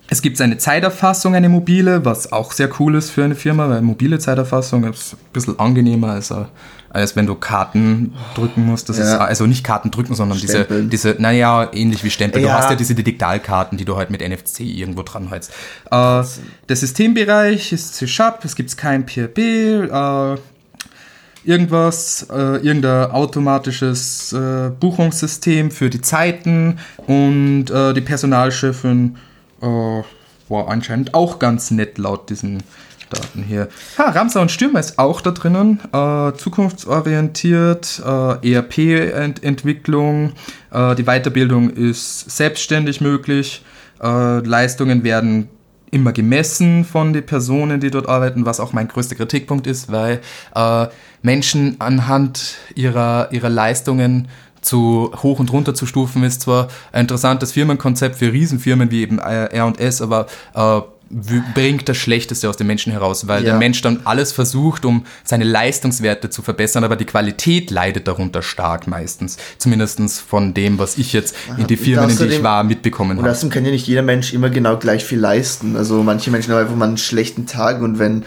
es gibt eine Zeiterfassung, eine mobile, was auch sehr cool ist für eine Firma, weil mobile Zeiterfassung ist ein bisschen angenehmer als, äh, als wenn du Karten drücken musst. Das ja. ist also nicht Karten drücken, sondern Stempeln. diese, diese, naja, ähnlich wie Stempel. Ja. Du hast ja diese Digitalkarten, die du halt mit NFC irgendwo dran hältst. Äh, der Systembereich ist C-Sharp, es gibt kein PHP, äh, irgendwas, äh, irgendein automatisches äh, Buchungssystem für die Zeiten und äh, die Personalchefin äh, war anscheinend auch ganz nett laut diesen Daten hier. Ha, Ramsar und Stürmer ist auch da drinnen. Äh, zukunftsorientiert, äh, ERP-Entwicklung, die Weiterbildung ist selbstständig möglich. Leistungen werden immer gemessen von den Personen, die dort arbeiten, was auch mein größter Kritikpunkt ist, weil äh, Menschen anhand ihrer, ihrer Leistungen zu hoch und runter zu stufen ist zwar ein interessantes Firmenkonzept für Riesenfirmen wie eben R&S, aber äh, bringt das Schlechteste aus dem Menschen heraus, weil ja. der Mensch dann alles versucht, um seine Leistungswerte zu verbessern, aber die Qualität leidet darunter stark meistens. Zumindest von dem, was ich jetzt in die Firmen, in die ich war, mitbekommen habe. Und außerdem kann ja nicht jeder Mensch immer genau gleich viel leisten. Also manche Menschen haben einfach mal einen schlechten Tag und wenn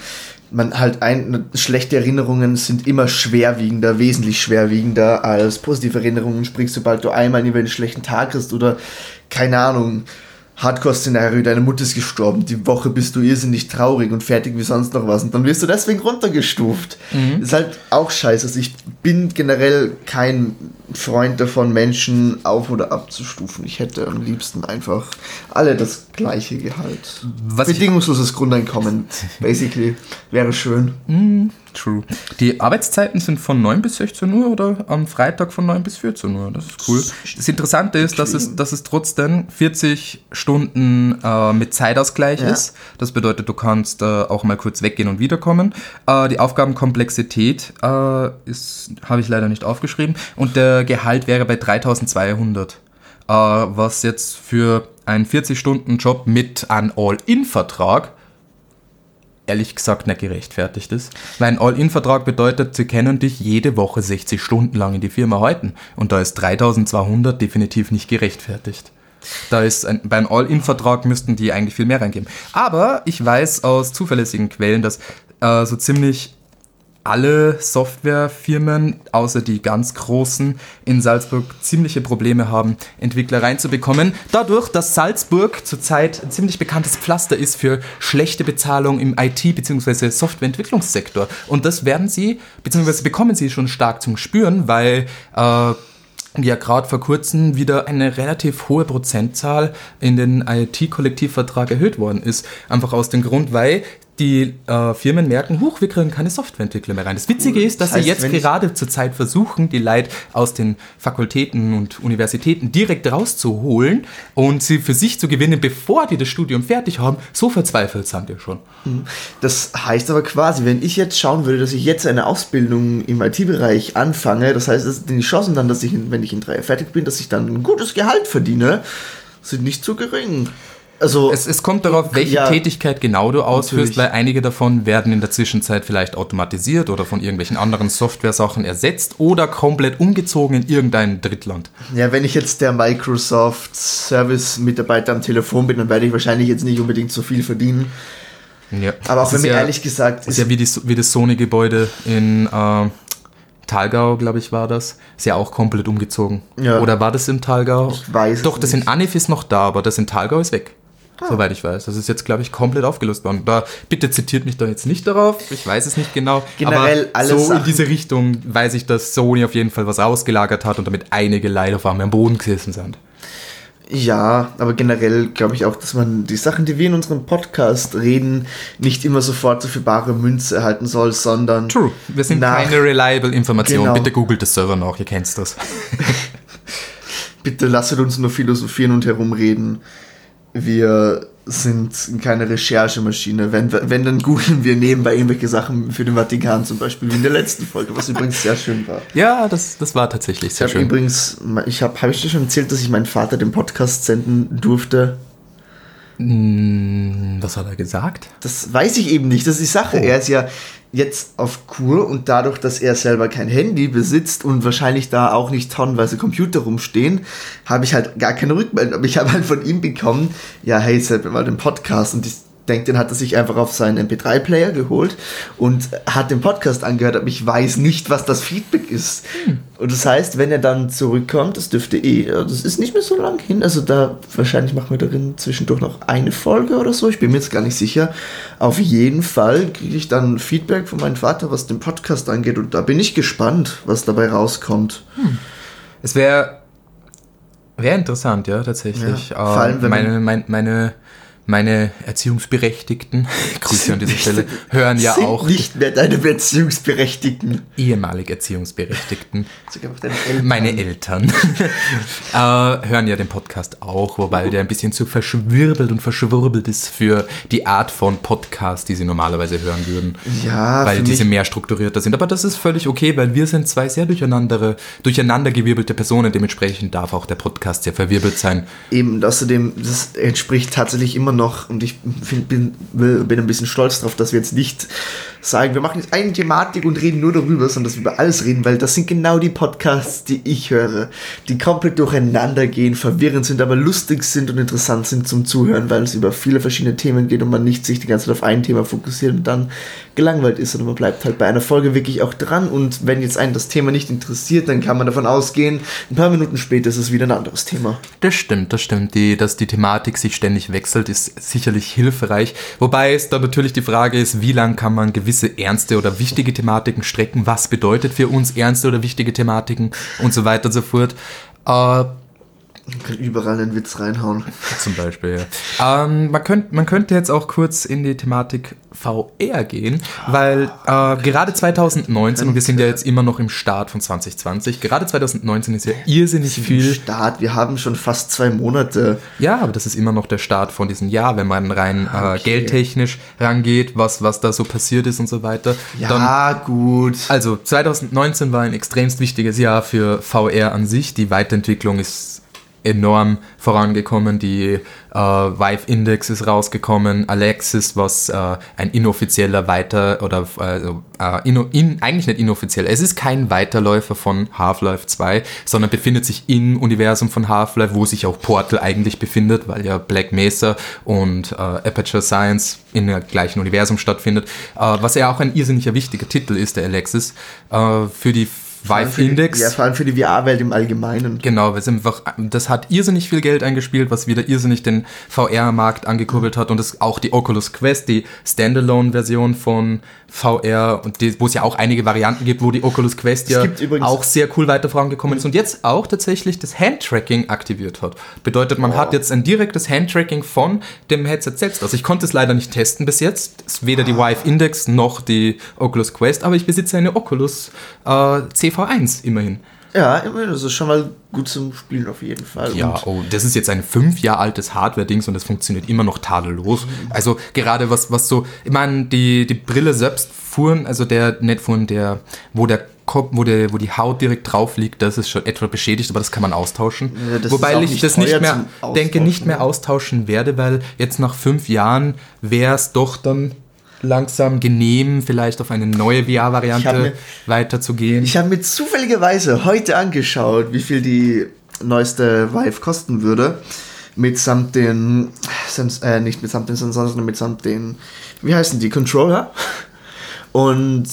man halt ein, schlechte Erinnerungen sind immer schwerwiegender, wesentlich schwerwiegender als positive Erinnerungen, sprich, sobald du einmal über einen schlechten Tag hast oder keine Ahnung, Hardcore-Szenario, deine Mutter ist gestorben, die Woche bist du irrsinnig traurig und fertig wie sonst noch was und dann wirst du deswegen runtergestuft. Mhm. Ist halt auch scheiße. Also ich bin generell kein Freund davon, Menschen auf- oder abzustufen. Ich hätte am liebsten einfach alle das gleiche Gehalt. Was Bedingungsloses Grundeinkommen, basically, wäre schön. Mhm. True. Die Arbeitszeiten sind von 9 bis 16 Uhr oder am Freitag von 9 bis 14 Uhr. Das ist cool. Das Interessante ist, dass es, dass es trotzdem 40 Stunden äh, mit Zeitausgleich ja. ist. Das bedeutet, du kannst äh, auch mal kurz weggehen und wiederkommen. Äh, die Aufgabenkomplexität äh, ist, habe ich leider nicht aufgeschrieben. Und der Gehalt wäre bei 3200. Äh, was jetzt für einen 40-Stunden-Job mit einem All-In-Vertrag ehrlich gesagt nicht gerechtfertigt ist. Weil ein All-In-Vertrag bedeutet, sie können dich jede Woche 60 Stunden lang in die Firma halten. Und da ist 3200 definitiv nicht gerechtfertigt. Da ist ein, beim All-In-Vertrag müssten die eigentlich viel mehr reingeben. Aber ich weiß aus zuverlässigen Quellen, dass äh, so ziemlich alle Softwarefirmen, außer die ganz großen, in Salzburg ziemliche Probleme haben, Entwickler reinzubekommen. Dadurch, dass Salzburg zurzeit ein ziemlich bekanntes Pflaster ist für schlechte Bezahlung im IT- bzw. Softwareentwicklungssektor. Und das werden sie, bzw. bekommen sie schon stark zum Spüren, weil äh, ja gerade vor kurzem wieder eine relativ hohe Prozentzahl in den IT-Kollektivvertrag erhöht worden ist. Einfach aus dem Grund, weil die äh, Firmen merken, huch, wir kriegen keine Softwareentwickler mehr rein. Das Witzige ist, dass das heißt, sie jetzt gerade zur Zeit versuchen, die Leute aus den Fakultäten und Universitäten direkt rauszuholen und sie für sich zu gewinnen, bevor die das Studium fertig haben. So verzweifelt sind wir schon. Mhm. Das heißt aber quasi, wenn ich jetzt schauen würde, dass ich jetzt eine Ausbildung im IT-Bereich anfange, das heißt, die Chancen dann, dass ich, wenn ich in drei Jahren fertig bin, dass ich dann ein gutes Gehalt verdiene, sind nicht zu gering. Also, es, es kommt darauf, welche ja, Tätigkeit genau du ausführst, natürlich. weil einige davon werden in der Zwischenzeit vielleicht automatisiert oder von irgendwelchen anderen Software-Sachen ersetzt oder komplett umgezogen in irgendein Drittland. Ja, wenn ich jetzt der Microsoft Service-Mitarbeiter am Telefon bin, dann werde ich wahrscheinlich jetzt nicht unbedingt so viel verdienen. Ja. Aber auch wenn mir ja, ehrlich gesagt. Ist, ist ja wie, die, wie das Sony-Gebäude in. Äh, Talgau, glaube ich, war das. Ist ja auch komplett umgezogen. Ja. Oder war das im Talgau? Ich weiß Doch, das in Anif ist noch da, aber das in Talgau ist weg. Ah. Soweit ich weiß. Das ist jetzt, glaube ich, komplett aufgelöst worden. Da, bitte zitiert mich da jetzt nicht darauf. Ich weiß es nicht genau. Generell aber so Sachen. in diese Richtung weiß ich, dass Sony auf jeden Fall was ausgelagert hat und damit einige leider vor allem am Boden gesessen sind. Ja, aber generell glaube ich auch, dass man die Sachen, die wir in unserem Podcast reden, nicht immer sofort so für bare Münze erhalten soll, sondern. True. Wir sind keine reliable Information. Genau. Bitte googelt das Server noch, ihr kennt das. Bitte lasst uns nur philosophieren und herumreden wir sind keine Recherchemaschine. Wenn, wenn dann googeln wir nebenbei irgendwelche Sachen für den Vatikan zum Beispiel, wie in der letzten Folge, was übrigens sehr schön war. Ja, das, das war tatsächlich sehr ich schön. Übrigens, ich habe, habe ich dir schon erzählt, dass ich meinen Vater den Podcast senden durfte? Hm, was hat er gesagt? Das weiß ich eben nicht. Das ist die Sache. Oh. Er ist ja jetzt auf Kur und dadurch, dass er selber kein Handy besitzt und wahrscheinlich da auch nicht tonnenweise Computer rumstehen, habe ich halt gar keine Rückmeldung. Aber ich habe halt von ihm bekommen, ja, hey, Sepp, mal den Podcast und ich denke, den hat er sich einfach auf seinen MP3-Player geholt und hat den Podcast angehört, aber ich weiß nicht, was das Feedback ist. Und das heißt, wenn er dann zurückkommt, das dürfte eh, das ist nicht mehr so lang hin, also da wahrscheinlich machen wir darin zwischendurch noch eine Folge oder so, ich bin mir jetzt gar nicht sicher. Auf jeden Fall kriege ich dann Feedback von meinem Vater, was den Podcast angeht und da bin ich gespannt, was dabei rauskommt. Es wäre wär interessant, ja, tatsächlich. Ja, vor allem, Äh, wenn meine, mein, meine, meine Erziehungsberechtigten, Grüße an dieser Stelle, hören ja auch nicht mehr deine Beziehungsberechtigten. ehemalige Erziehungsberechtigten. Sogar deine Eltern. Meine Eltern äh, hören ja den Podcast auch, wobei der ein bisschen zu verschwirbelt und verschwurbelt ist für die Art von Podcast, die sie normalerweise hören würden. Ja, weil diese mehr strukturierter sind. Aber das ist völlig okay, weil wir sind zwei sehr durcheinander, durcheinandergewirbelte Personen. Dementsprechend darf auch der Podcast sehr verwirbelt sein. Eben, außerdem, das entspricht tatsächlich immer noch, und ich bin, bin ein bisschen stolz darauf, dass wir jetzt nicht sagen, wir machen jetzt eine Thematik und reden nur darüber, sondern dass wir über alles reden, weil das sind genau die Podcasts, die ich höre, die komplett durcheinander gehen, verwirrend sind, aber lustig sind und interessant sind zum Zuhören, weil es über viele verschiedene Themen geht und man nicht sich die ganze Zeit auf ein Thema fokussiert und dann gelangweilt ist, sondern man bleibt halt bei einer Folge wirklich auch dran und wenn jetzt einen das Thema nicht interessiert, dann kann man davon ausgehen, ein paar Minuten später ist es wieder ein anderes Thema. Das stimmt, das stimmt. Die, dass die Thematik sich ständig wechselt, ist sicherlich hilfreich. Wobei es da natürlich die Frage ist, wie lang kann man gewisse ernste oder wichtige Thematiken strecken? Was bedeutet für uns ernste oder wichtige Thematiken und so weiter und so fort. Äh, Man kann überall einen Witz reinhauen. zum Beispiel. Ja. Ähm, man, könnt, man könnte jetzt auch kurz in die Thematik VR gehen, weil äh, gerade 2019, und wir sind ja jetzt immer noch im Start von 2020, gerade 2019 ist ja irrsinnig viel Start, wir haben schon fast zwei Monate. Ja, aber das ist immer noch der Start von diesem Jahr, wenn man rein äh, geldtechnisch rangeht, was, was da so passiert ist und so weiter. Dann, Ja, gut. also 2019 war ein extremst wichtiges Jahr für VR an sich. Die Weiterentwicklung ist enorm vorangekommen. Die äh, Vive Index ist rausgekommen. Alexis, was äh, ein inoffizieller Weiter- oder also, äh, inno, in, eigentlich nicht inoffiziell. Es ist kein Weiterläufer von Half-Life 2, sondern befindet sich im Universum von Half-Life, wo sich auch Portal eigentlich befindet, weil ja Black Mesa und äh, Aperture Science in der gleichen Universum stattfindet. Äh, was ja auch ein irrsinniger wichtiger Titel ist, der Alexis, äh, für die Vive die- Index. Ja, vor allem für die VR-Welt im Allgemeinen. Genau, weil einfach, das hat irrsinnig viel Geld eingespielt, was wieder irrsinnig den VR-Markt angekurbelt hat und es auch die Oculus Quest, die Standalone-Version von VR und die, wo es ja auch einige Varianten gibt, wo die Oculus Quest ja auch sehr cool weiter vorangekommen ist und jetzt auch tatsächlich das Handtracking aktiviert hat. Bedeutet, man hat jetzt ein direktes Handtracking von dem Headset selbst. Also ich konnte es leider nicht testen bis jetzt, weder die Vive Index noch die Oculus Quest, aber ich besitze eine Oculus äh, CV1 immerhin. Ja, immerhin, das ist schon mal gut zum Spielen auf jeden Fall. Ja, Und oh, das ist jetzt ein fünf Jahre altes Hardware-Dings und das funktioniert immer noch tadellos. Also gerade was, was so, ich meine, die, die Brille selbst fuhren, also der nicht fuhren, der, wo der Kopf, wo, der, wo die Haut direkt drauf liegt, das ist schon etwa beschädigt, aber das kann man austauschen. Ja, Wobei ich das nicht mehr, denke, nicht mehr austauschen werde, weil jetzt nach fünf Jahren wäre es doch dann langsam genehm, vielleicht auf eine neue VR-Variante weiterzugehen. ich habe mir zufälligerweise heute angeschaut, wie viel die neueste Vive kosten würde. Mitsamt den, Sens- äh, nicht mitsamt den Sensoren, sondern mitsamt den, wie heißen die, Controller. Und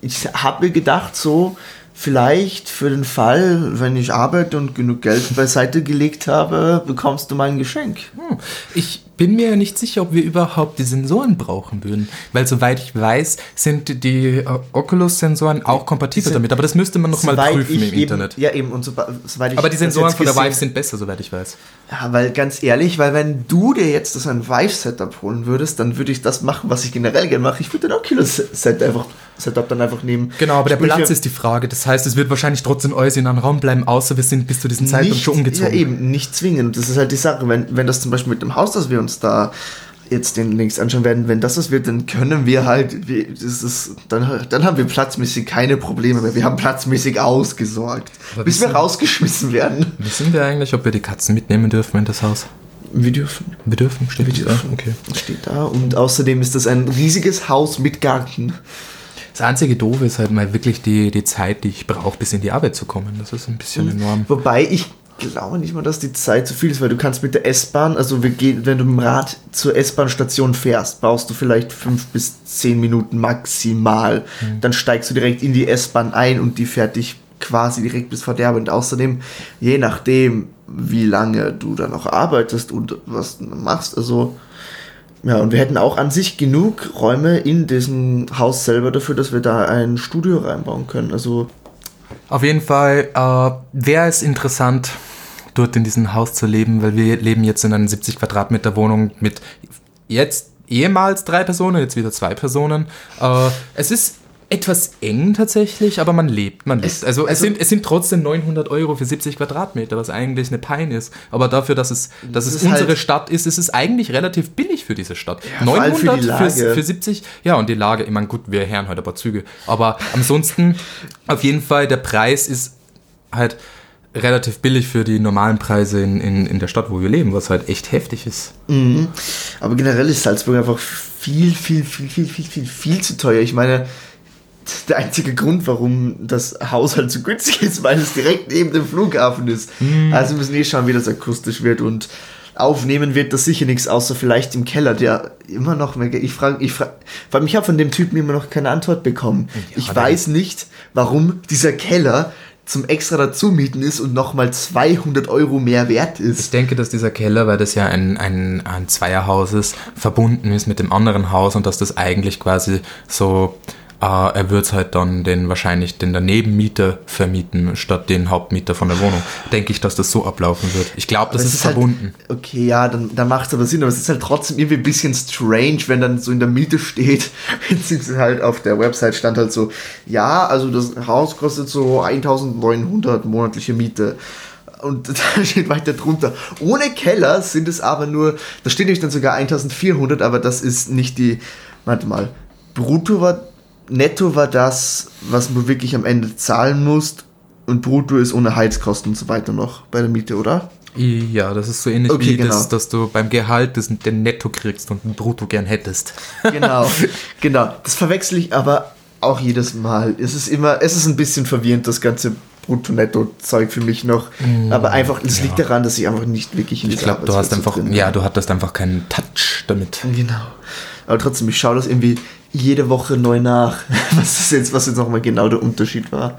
ich habe mir gedacht, so, vielleicht für den Fall, wenn ich arbeite und genug Geld beiseite gelegt habe, bekommst du mein Geschenk. Hm. Ich bin mir nicht sicher, ob wir überhaupt die Sensoren brauchen würden, weil soweit ich weiß, sind die äh, Oculus-Sensoren auch kompatibel damit, aber das müsste man noch mal Soweit prüfen im eben, Internet. Ja, eben, und so, soweit ich Aber die das Sensoren von der Vive sind besser, soweit ich weiß. Ja, weil ganz ehrlich, weil wenn du dir jetzt so ein Vive-Setup holen würdest, dann würde ich das machen, was ich generell gerne mache. Ich würde ein Oculus-Setup einfach, Setup dann einfach nehmen. Genau, aber der Sprich, Platz ist die Frage. Das heißt, es wird wahrscheinlich trotzdem alles in einem Raum bleiben, außer wir sind bis zu diesem Zeitpunkt schon umgezogen. Ja, eben, nicht zwingend. Das ist halt die Sache. Wenn, wenn das zum Beispiel mit dem Haus, das wir uns da jetzt demnächst anschauen werden, wenn das was wird, dann können wir halt, wir, das ist, dann, dann haben wir platzmäßig keine Probleme mehr. Wir haben platzmäßig ausgesorgt. Aber bis wir rausgeschmissen werden. Wissen wir eigentlich, ob wir die Katzen mitnehmen dürfen in das Haus? Wir dürfen. Wir dürfen, steht Wir dürfen. Okay. Steht da. Und außerdem ist das ein riesiges Haus mit Garten. Das einzige Doofe ist halt mal wirklich die, die Zeit, die ich brauche, bis in die Arbeit zu kommen. Das ist ein bisschen enorm. Wobei ich glaube nicht mal, dass die Zeit zu viel ist, weil du kannst mit der S-Bahn, also wir gehen, wenn du mit dem Rad zur S-Bahn-Station fährst, brauchst du vielleicht fünf bis zehn Minuten maximal. Dann steigst du direkt in die S-Bahn ein und die fährt dich quasi direkt bis vor der Arbeit. Und außerdem, je nachdem, wie lange du da noch arbeitest und was du machst, also ja, und wir hätten auch an sich genug Räume in diesem Haus selber dafür, dass wir da ein Studio reinbauen können. Also Auf jeden Fall äh, wäre es interessant, dort in diesem Haus zu leben, weil wir leben jetzt in einer 70 Quadratmeter Wohnung mit jetzt ehemals drei Personen, jetzt wieder zwei Personen. Äh, es ist etwas eng tatsächlich, aber man lebt, man lebt. Es- Also, es, also- sind, es sind trotzdem 900 Euro für 70 Quadratmeter, was eigentlich eine Pein ist. Aber dafür, dass es, dass es unsere halt- Stadt ist, ist es eigentlich relativ billig für diese Stadt. für 900 die Lage. für 70, ja, und die Lage, ich meine, gut, wir hören heute ein paar Züge, aber ansonsten, auf jeden Fall, der Preis ist halt relativ billig für die normalen Preise in, in, in der Stadt, wo wir leben, was halt echt heftig ist. Aber generell ist Salzburg einfach viel, viel, viel, viel, viel, viel, viel zu teuer. Ich meine, der einzige Grund, warum das Haus halt so günstig ist, weil es direkt neben dem Flughafen ist. Also wir müssen eh schauen, wie das akustisch wird und aufnehmen wird das sicher nichts, außer vielleicht im Keller, der immer noch mehr. Ich frage, ich frage, weil ich habe von dem Typen immer noch keine Antwort bekommen. ich der- weiß nicht, warum dieser Keller zum extra dazu mieten ist und nochmal 200 Euro mehr wert Ich ist. denke, dass dieser Keller, weil das ja ein, ein, ein Zweierhaus ist, verbunden ist mit dem anderen Haus und dass das eigentlich quasi so, äh, er wird halt dann den wahrscheinlich den Danebenmieter vermieten, statt den Hauptmieter von der Wohnung. Denke ich, dass das so ablaufen wird. Ich glaube, das es ist, halt- verbunden. okay, ja, dann, dann macht es aber Sinn, aber es ist halt trotzdem irgendwie ein bisschen strange, wenn dann so in der Miete steht, beziehungsweise halt auf der Website stand halt so, ja, also das Haus kostet so 1900 monatliche Miete. Und da steht weiter drunter. Ohne Keller sind es aber nur, da steht nämlich dann sogar 1400, aber das ist nicht die, warte mal, brutto war, netto war das, was du wirklich am Ende zahlen musst. Und brutto ist ohne Heizkosten und so weiter noch bei der Miete, oder? Ja, das ist so ähnlich Okay, wie genau. das, dass du beim Gehalt das, den Netto kriegst und ein Brutto gern hättest. Genau, genau. Das verwechsel ich aber auch jedes Mal. Es ist immer, es ist ein bisschen verwirrend, das ganze Brutto-Netto-Zeug für mich noch. aber einfach, es liegt daran, dass ich einfach nicht wirklich in Ich glaube, du hast einfach, drin ja, du hattest einfach keinen Touch damit. Genau. Aber trotzdem, ich schaue das irgendwie jede Woche neu nach, was das jetzt, was jetzt nochmal genau der Unterschied war.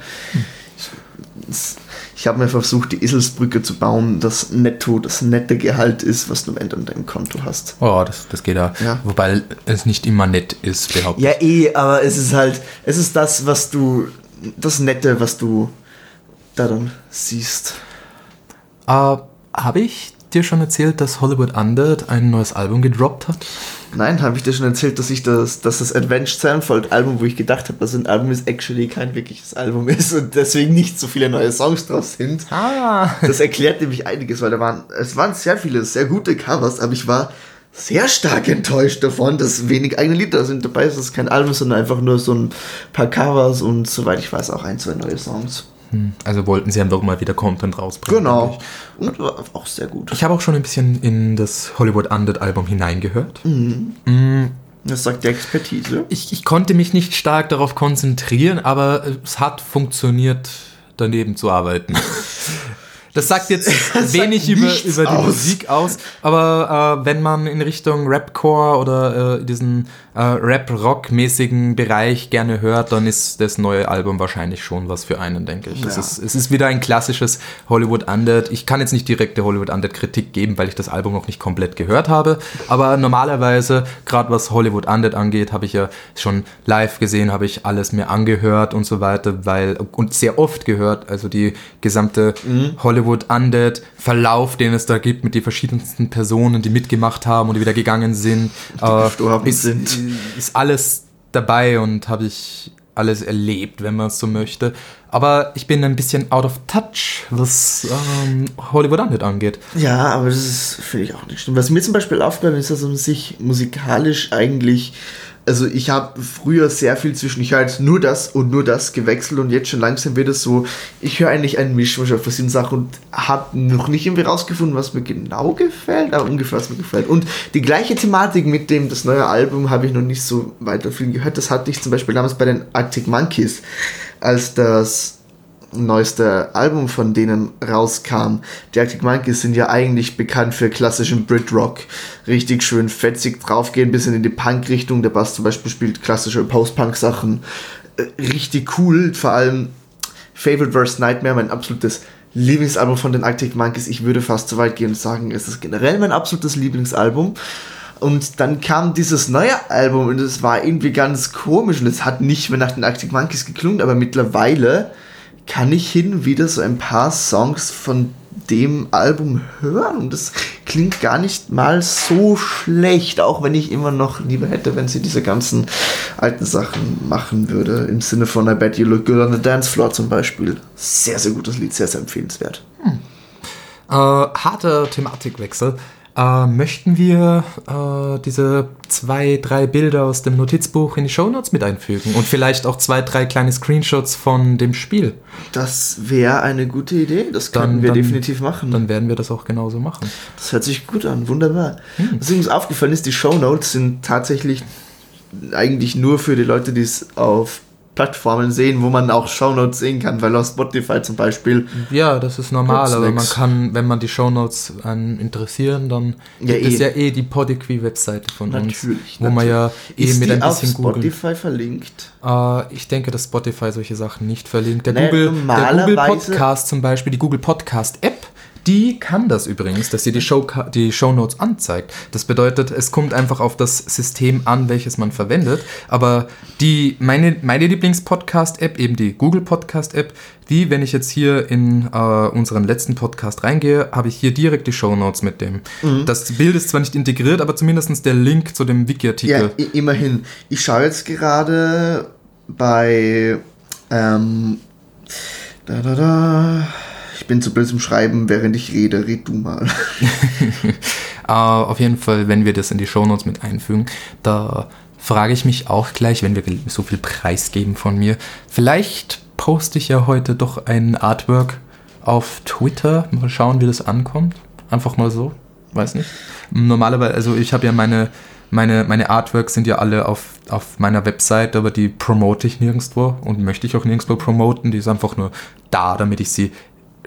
Ich, habe mir versucht, die Eselsbrücke zu bauen, das Netto, das nette Gehalt ist, was du am Ende an deinem Konto hast. Oh, das, das geht da. Ja. Wobei es nicht immer nett ist, behaupte Ja, eh, aber es ist halt, es ist das, was du, das Nette, was du da dann siehst. Äh, Habe ich dir schon erzählt, dass Hollywood Undead ein neues Album gedroppt hat? Nein, habe ich dir schon erzählt, dass ich das, dass das Advanced Sevenfold Album, wo ich gedacht habe, dass ein Album ist, actually kein wirkliches Album ist und deswegen nicht so viele neue Songs draus sind. Ah. Das erklärt nämlich einiges, weil da waren, es waren sehr viele, sehr gute Covers, aber ich war sehr stark enttäuscht davon, dass wenig eigene Lieder sind dabei. Es ist kein Album, sondern einfach nur so ein paar Covers und soweit ich weiß auch ein, zwei neue Songs. Also wollten sie einfach mal wieder Content rausbringen. Genau. Und war auch sehr gut. Ich, habe auch schon ein bisschen in das Hollywood Undead Album hineingehört. Das sagt die Expertise. Ich, ich konnte mich nicht stark darauf konzentrieren, aber es hat funktioniert, daneben zu arbeiten. Das sagt jetzt Das wenig sagt über, über die aus. Musik aus, aber äh, wenn man in Richtung Rapcore oder äh, diesen äh, Rap-Rock-mäßigen Bereich gerne hört, dann ist das neue Album wahrscheinlich schon was für einen, denke ich. Es, Ja. ist, es ist wieder ein klassisches Hollywood Undead. Ich kann jetzt nicht direkte Hollywood Undead-Kritik geben, weil ich das Album noch nicht komplett gehört habe, aber normalerweise, gerade was Hollywood Undead angeht, habe ich ja schon live gesehen, habe ich alles mir angehört und so weiter, weil und sehr oft gehört, also die gesamte Hollywood Undead Verlauf, den es da gibt mit den verschiedensten Personen, die mitgemacht haben und die wieder gegangen sind, äh, gestorben ist, sind. Ist alles dabei und habe ich alles erlebt, wenn man es so möchte. Aber ich bin ein bisschen out of touch, was ähm, Hollywood Undead angeht. Ja, aber das finde ich auch nicht schlimm. Was mir zum Beispiel aufgefallen ist, dass man sich musikalisch eigentlich also ich habe früher sehr viel zwischen, ich halt nur das und nur das gewechselt und jetzt schon langsam wird es so, ich höre eigentlich einen Mischmasch auf verschiedene Sachen und habe noch nicht irgendwie rausgefunden, was mir genau gefällt, aber ungefähr was mir gefällt. Und die gleiche Thematik mit dem, das neue Album habe ich noch nicht so weiter viel gehört. Das hatte ich zum Beispiel damals bei den Arctic Monkeys, als das neueste Album von denen rauskam. Die Arctic Monkeys sind ja eigentlich bekannt für klassischen Brit-Rock. Richtig schön fetzig draufgehen, bisschen in die Punk-Richtung. Der Bass zum Beispiel spielt klassische Post-Punk-Sachen. Äh, richtig cool, vor allem Favorite Verse Nightmare, mein absolutes Lieblingsalbum von den Arctic Monkeys. Ich würde fast so weit gehen und sagen, es ist generell mein absolutes Lieblingsalbum. Und dann kam dieses neue Album und es war irgendwie ganz komisch und es hat nicht mehr nach den Arctic Monkeys geklungen, aber mittlerweile kann ich hin wieder so ein paar Songs von dem Album hören und das klingt gar nicht mal so schlecht, auch wenn ich immer noch lieber hätte, wenn sie diese ganzen alten Sachen machen würde. Im Sinne von I Bet You Look Good on the Dance Floor zum Beispiel. Sehr, sehr gutes Lied, sehr, sehr empfehlenswert. Hm. Äh, harter Thematikwechsel. Äh, möchten wir äh, diese zwei, drei Bilder aus dem Notizbuch in die Shownotes mit einfügen und vielleicht auch zwei, drei kleine Screenshots von dem Spiel? Das wäre eine gute Idee. Das können dann, wir dann, definitiv machen. Dann werden wir das auch genauso machen. Das hört sich gut an. Wunderbar. Hm. Was übrigens aufgefallen ist, die Shownotes sind tatsächlich eigentlich nur für die Leute, die es auf Plattformen sehen, wo man auch Shownotes sehen kann, weil auf Spotify zum Beispiel. Ja, das ist normal, aber man kann, wenn man die Shownotes an interessieren, dann ja, gibt eh. es ja eh die Podiqui-Webseite von natürlich, uns, wo natürlich. man ja eh ist mit ein bisschen Google. Spotify verlinkt? Äh, ich denke, dass Spotify solche Sachen nicht verlinkt. Der, naja, Google, der Google Podcast zum Beispiel, die Google Podcast App die kann das übrigens, dass sie die, Show, die Shownotes anzeigt. Das bedeutet, es kommt einfach auf das System an, welches man verwendet. Aber die, meine, meine Lieblings-Podcast-App, eben die Google Podcast-App, die, wenn ich jetzt hier in äh, unseren letzten Podcast reingehe, habe ich hier direkt die Shownotes mit dem. Mhm. Das Bild ist zwar nicht integriert, aber zumindest der Link zu dem Wiki-Artikel. Ja, immerhin. Ich schaue jetzt gerade bei ähm, da da da bin zu blöd zum Schreiben, während ich rede. Red du mal. uh, auf jeden Fall, wenn wir das in die Shownotes mit einfügen, da frage ich mich auch gleich, wenn wir so viel Preis geben von mir, vielleicht poste ich ja heute doch ein Artwork auf Twitter. Mal schauen, wie das ankommt. Einfach mal so. Weiß nicht. Normalerweise, also ich habe ja meine, meine, meine Artworks sind ja alle auf, auf meiner Website, aber die promote ich nirgendwo und möchte ich auch nirgendwo promoten. Die ist einfach nur da, damit ich sie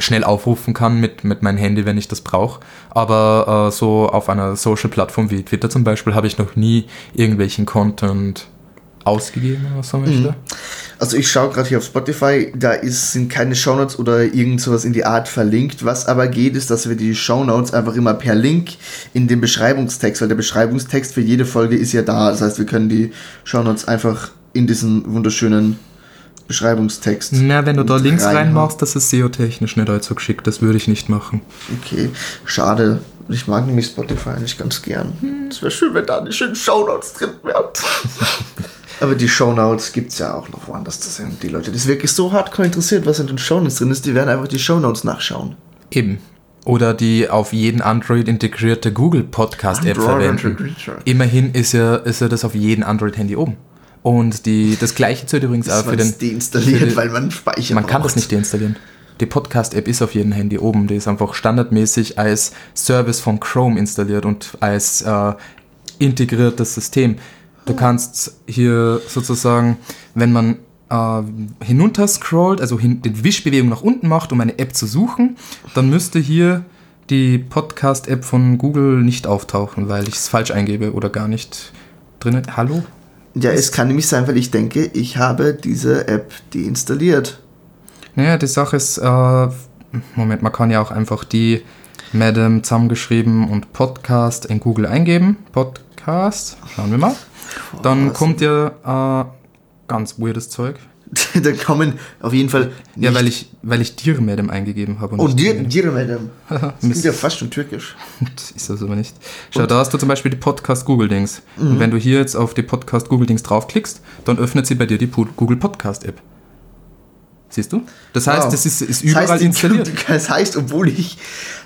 schnell aufrufen kann mit, mit meinem Handy, wenn ich das brauche. Aber äh, so auf einer Social-Plattform wie Twitter zum Beispiel habe ich noch nie irgendwelchen Content ausgegeben, was so möchte. Also ich schaue gerade hier auf Spotify, da ist, sind keine Shownotes oder irgend sowas in die Art verlinkt. Was aber geht, ist, dass wir die Shownotes einfach immer per Link in den Beschreibungstext, weil der Beschreibungstext für jede Folge ist ja da. Das heißt, wir können die Shownotes einfach in diesen wunderschönen Beschreibungstext. Na, wenn du da Links reinmachst, das ist SEO-technisch nicht allzu geschickt. Das würde ich nicht machen. Okay, schade. Ich mag nämlich Spotify eigentlich ganz gern. Es wäre schön, wenn da nicht schön Shownotes drin wären. Aber die Shownotes gibt es ja auch noch woanders zu sehen. Die Leute, die es wirklich so hardcore interessiert, was in den Shownotes drin ist, die werden einfach die Shownotes nachschauen. Eben. Oder die auf jeden Android integrierte Google Podcast App verwenden. Immerhin ist ja, ist ja das auf jedem Android-Handy oben. Und die, das gleiche zählt übrigens auch für den. deinstalliert, den, weil man Speicher Man braucht. kann das nicht deinstallieren. Die Podcast-App ist auf jedem Handy oben. Die ist einfach standardmäßig als Service von Chrome installiert und als äh, integriertes System. Du kannst hier sozusagen, wenn man äh, hinunter scrollt, also hin, die Wischbewegung nach unten macht, um eine App zu suchen, dann müsste hier die Podcast-App von Google nicht auftauchen, weil ich es falsch eingebe oder gar nicht drin. Hallo? Ja, es kann nämlich sein, weil ich denke, ich habe diese App deinstalliert. Naja, die Sache ist, äh, Moment, man kann ja auch einfach die Madam zusammengeschrieben und Podcast in Google eingeben. Podcast, schauen wir mal. Dann kommt ja äh, ganz weirdes Zeug. da kommen auf jeden Fall. Ja, weil ich, weil ich Dirmedem eingegeben habe. oh, Dir, Dirmedem. Das klingt ja fast schon türkisch. das ist das aber nicht. Schau, und? da hast du zum Beispiel die Podcast Google-Dings. Mhm. Und wenn du hier jetzt auf die Podcast Google-Dings draufklickst, dann öffnet sie bei dir die Google Podcast-App. Siehst du? Das heißt, wow. das ist, ist überall das heißt, installiert. Das heißt, obwohl ich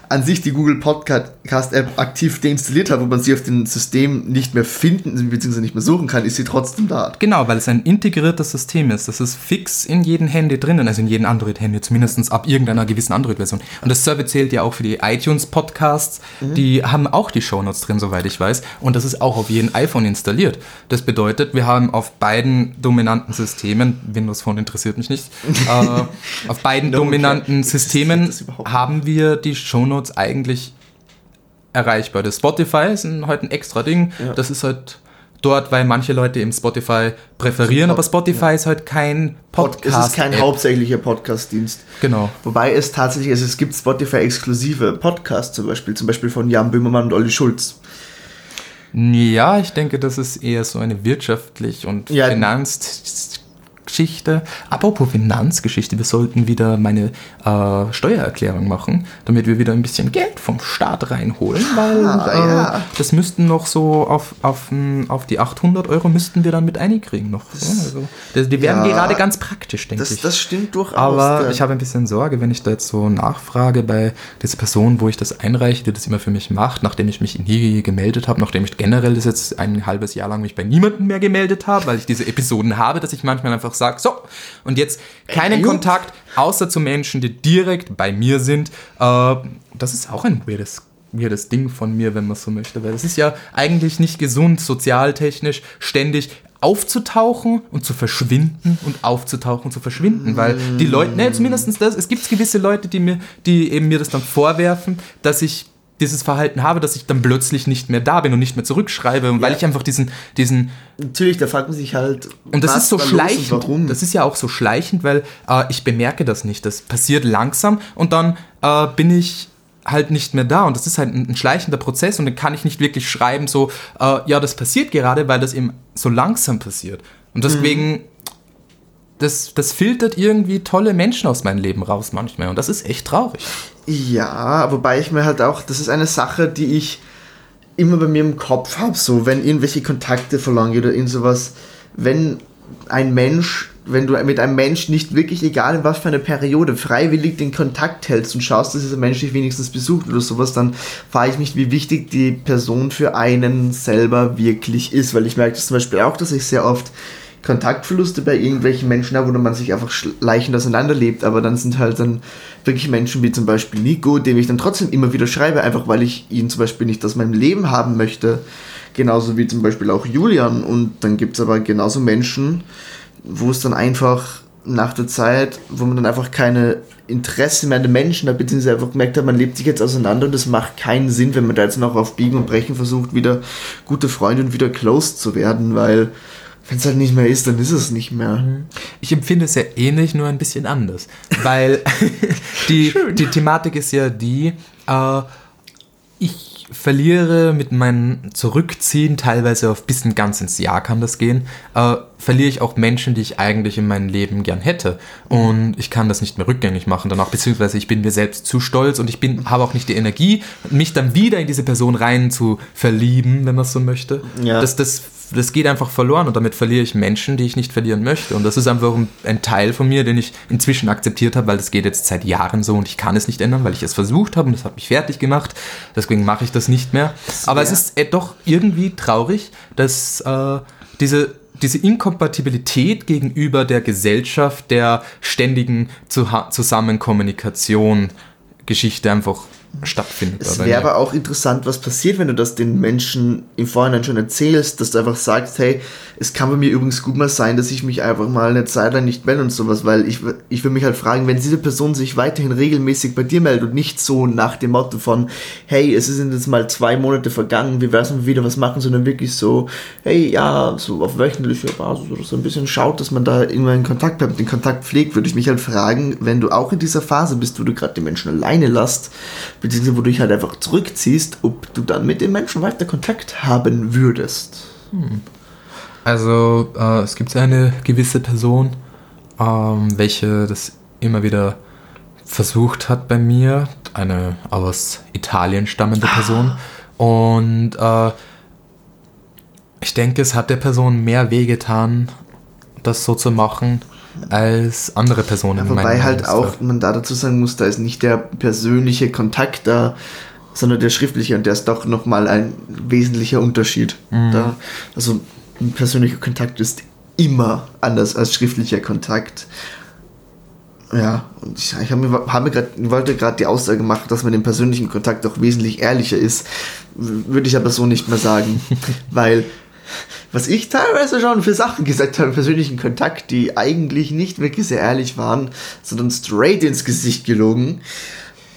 an sich die Google Podcast App aktiv deinstalliert hat, wo man sie auf dem System nicht mehr finden bzw. nicht mehr suchen kann, ist sie trotzdem da. Genau, weil es ein integriertes System ist. Das ist fix in jedem Handy drinnen, also in jedem Android-Handy, zumindest ab irgendeiner gewissen Android-Version. Und das Server zählt ja auch für die iTunes-Podcasts. Mhm. Die haben auch die Shownotes drin, soweit ich weiß. Und das ist auch auf jedem iPhone installiert. Das bedeutet, wir haben auf beiden dominanten Systemen, Windows Phone interessiert mich nicht, äh, auf beiden no dominanten Systemen haben wir die Shownotes Notes eigentlich erreichbar. Das Spotify ist ein, heute ein extra Ding. Ja. Das ist halt dort, weil manche Leute eben Spotify präferieren, aber Spotify ja. ist halt kein Podcast. Es ist kein hauptsächlicher Podcast-Dienst. Genau. Wobei es tatsächlich ist, es gibt Spotify-exklusive Podcasts zum Beispiel, zum Beispiel von Jan Böhmermann und Olli Schulz. Ja, ich denke, das ist eher so eine wirtschaftlich und ja, finanz Geschichte. Apropos Finanzgeschichte, wir sollten wieder meine äh, Steuererklärung machen, damit wir wieder ein bisschen Geld vom Staat reinholen, weil ah, äh, ja. das müssten noch so auf, auf, auf die 800 Euro müssten wir dann mit einkriegen noch. Also, die werden ja, gerade ganz praktisch, denke ich. Das stimmt durchaus. Aber ich habe ein bisschen Sorge, wenn ich da jetzt so nachfrage bei dieser Person, wo ich das einreiche, die das immer für mich macht, nachdem ich mich nie gemeldet habe, nachdem ich generell das jetzt ein halbes Jahr lang mich bei niemandem mehr gemeldet habe, weil ich diese Episoden habe, dass ich manchmal einfach sage, so, und jetzt keinen Kontakt, außer zu Menschen, die direkt bei mir sind. Äh, das ist auch ein weirdes weirdes Ding von mir, wenn man so möchte, weil es ist ja eigentlich nicht gesund, sozialtechnisch ständig aufzutauchen und zu verschwinden und aufzutauchen und zu verschwinden, weil die Leute, ne, zumindest das, es gibt gewisse Leute, die mir, die eben mir das dann vorwerfen, dass ich dieses Verhalten habe, dass ich dann plötzlich nicht mehr da bin und nicht mehr zurückschreibe, und ja. weil ich einfach diesen, diesen. Natürlich, da fragt man sich halt. Und das ist so schleichend. Warum? Das ist ja auch so schleichend, weil äh, ich bemerke das nicht. Das passiert langsam und dann äh, bin ich halt nicht mehr da und das ist halt ein, ein, schleichender Prozess und dann kann ich nicht wirklich schreiben so, äh, ja, das passiert gerade, weil das eben so langsam passiert. Und deswegen. Mhm das, das filtert irgendwie tolle Menschen aus meinem Leben raus manchmal und das ist echt traurig. Ja, wobei ich mir halt auch, das ist eine Sache, die ich immer bei mir im Kopf habe, so wenn irgendwelche Kontakte verlangen oder in sowas, wenn ein Mensch, wenn du mit einem Menschen nicht wirklich, egal in was für eine Periode, freiwillig den Kontakt hältst und schaust, dass dieser Mensch dich wenigstens besucht oder sowas, dann frage ich mich, wie wichtig die Person für einen selber wirklich ist, weil ich merke das zum Beispiel auch, dass ich sehr oft Kontaktverluste bei irgendwelchen Menschen habe, wo man sich einfach schleichend auseinanderlebt, aber dann sind halt dann wirklich Menschen wie zum Beispiel Nico, dem ich dann trotzdem immer wieder schreibe, einfach weil ich ihn zum Beispiel nicht aus meinem Leben haben möchte. Genauso wie zum Beispiel auch Julian. Und dann gibt es aber genauso Menschen, wo es dann einfach nach der Zeit, wo man dann einfach keine Interesse mehr an den Menschen hat, beziehungsweise einfach gemerkt hat, man lebt sich jetzt auseinander und es macht keinen Sinn, wenn man da jetzt noch auf Biegen und Brechen versucht, wieder gute Freunde und wieder close zu werden, weil wenn es halt nicht mehr ist, dann ist es nicht mehr. Mhm. Ich empfinde es ja ähnlich, nur ein bisschen anders. Weil die, die Thematik ist ja die, äh, ich verliere mit meinem Zurückziehen, teilweise auf bis ein ganzes Jahr kann das gehen, äh, verliere ich auch Menschen, die ich eigentlich in meinem Leben gern hätte. Und ich kann das nicht mehr rückgängig machen danach, beziehungsweise ich bin mir selbst zu stolz und ich bin, habe auch nicht die Energie, mich dann wieder in diese Person rein zu verlieben, wenn man es so möchte. Ja. Das, das das geht einfach verloren und damit verliere ich Menschen, die ich nicht verlieren möchte. Und das ist einfach ein Teil von mir, den ich inzwischen akzeptiert habe, weil das geht jetzt seit Jahren so und ich kann es nicht ändern, weil ich es versucht habe und das hat mich fertig gemacht. Deswegen mache ich das nicht mehr. Aber es ist äh, doch irgendwie traurig, dass äh, diese diese Inkompatibilität gegenüber der Gesellschaft, der ständigen Zusammenkommunikation Geschichte einfach stattfindet. Es wäre aber auch interessant, was passiert, wenn du das den Menschen im Vorhinein schon erzählst, dass du einfach sagst, hey, es kann bei mir übrigens gut mal sein, dass ich mich einfach mal eine Zeit lang nicht melde und sowas, weil ich, ich würde mich halt fragen, wenn diese Person sich weiterhin regelmäßig bei dir meldet und nicht so nach dem Motto von, hey, es sind jetzt mal zwei Monate vergangen, wie wär's, wenn wir wieder was machen, sondern wirklich so, hey, ja, so auf wöchentlicher Basis oder so ein bisschen schaut, dass man da immer in Kontakt bleibt, den Kontakt pflegt, würde ich mich halt fragen, wenn du auch in dieser Phase bist, wo du gerade die Menschen alleine lässt, beziehungsweise wo du dich halt einfach zurückziehst, ob du dann mit den Menschen weiter Kontakt haben würdest. Hm. Also äh, es gibt eine gewisse Person, ähm, welche das immer wieder versucht hat bei mir, eine aus Italien stammende Person. Und äh, ich denke, es hat der Person mehr wehgetan, das so zu machen, als andere Personen. Ja, wobei halt auch, man da dazu sagen muss, da ist nicht der persönliche Kontakt da, sondern der schriftliche und der ist doch nochmal ein wesentlicher Unterschied. Mhm. Da, also ein persönlicher Kontakt ist immer anders als schriftlicher Kontakt. Ja, und ich, ich, hab mir, hab mir grad, wollte gerade die Aussage machen, dass man im persönlichen Kontakt auch wesentlich ehrlicher ist. Würde ich aber so nicht mehr sagen. weil, was ich teilweise schon für Sachen gesagt habe persönlichen Kontakt, die eigentlich nicht wirklich sehr ehrlich waren, sondern straight ins Gesicht gelogen.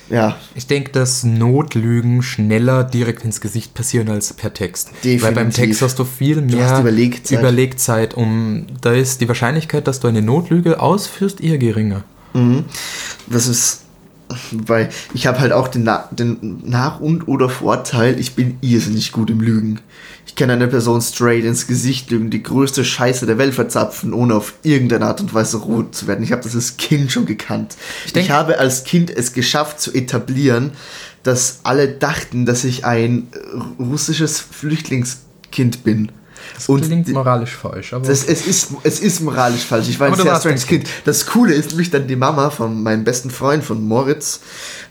Ja. Ich denke, dass Notlügen schneller direkt ins Gesicht passieren als per Text. Definitiv. Weil beim Text hast du viel mehr du Überlegzeit. Überlegzeit. Um, da ist die Wahrscheinlichkeit, dass du eine Notlüge ausführst, eher geringer. Mhm. Das ist, weil ich habe halt auch den, Na den Nach- und oder Vorteil, ich bin irrsinnig gut im Lügen. Ich kann eine Person straight ins Gesicht lügen, die größte Scheiße der Welt verzapfen, ohne auf irgendeine Art und Weise rot zu werden. Ich habe das als Kind schon gekannt. Ich, ich habe als Kind es geschafft zu etablieren, dass alle dachten, dass ich ein russisches Flüchtlingskind bin. Das und klingt moralisch falsch. Aber das, es, ist, es ist moralisch falsch. Ich war ein sehr stranges Kind. Das Coole ist nämlich dann die Mama von meinem besten Freund, von Moritz,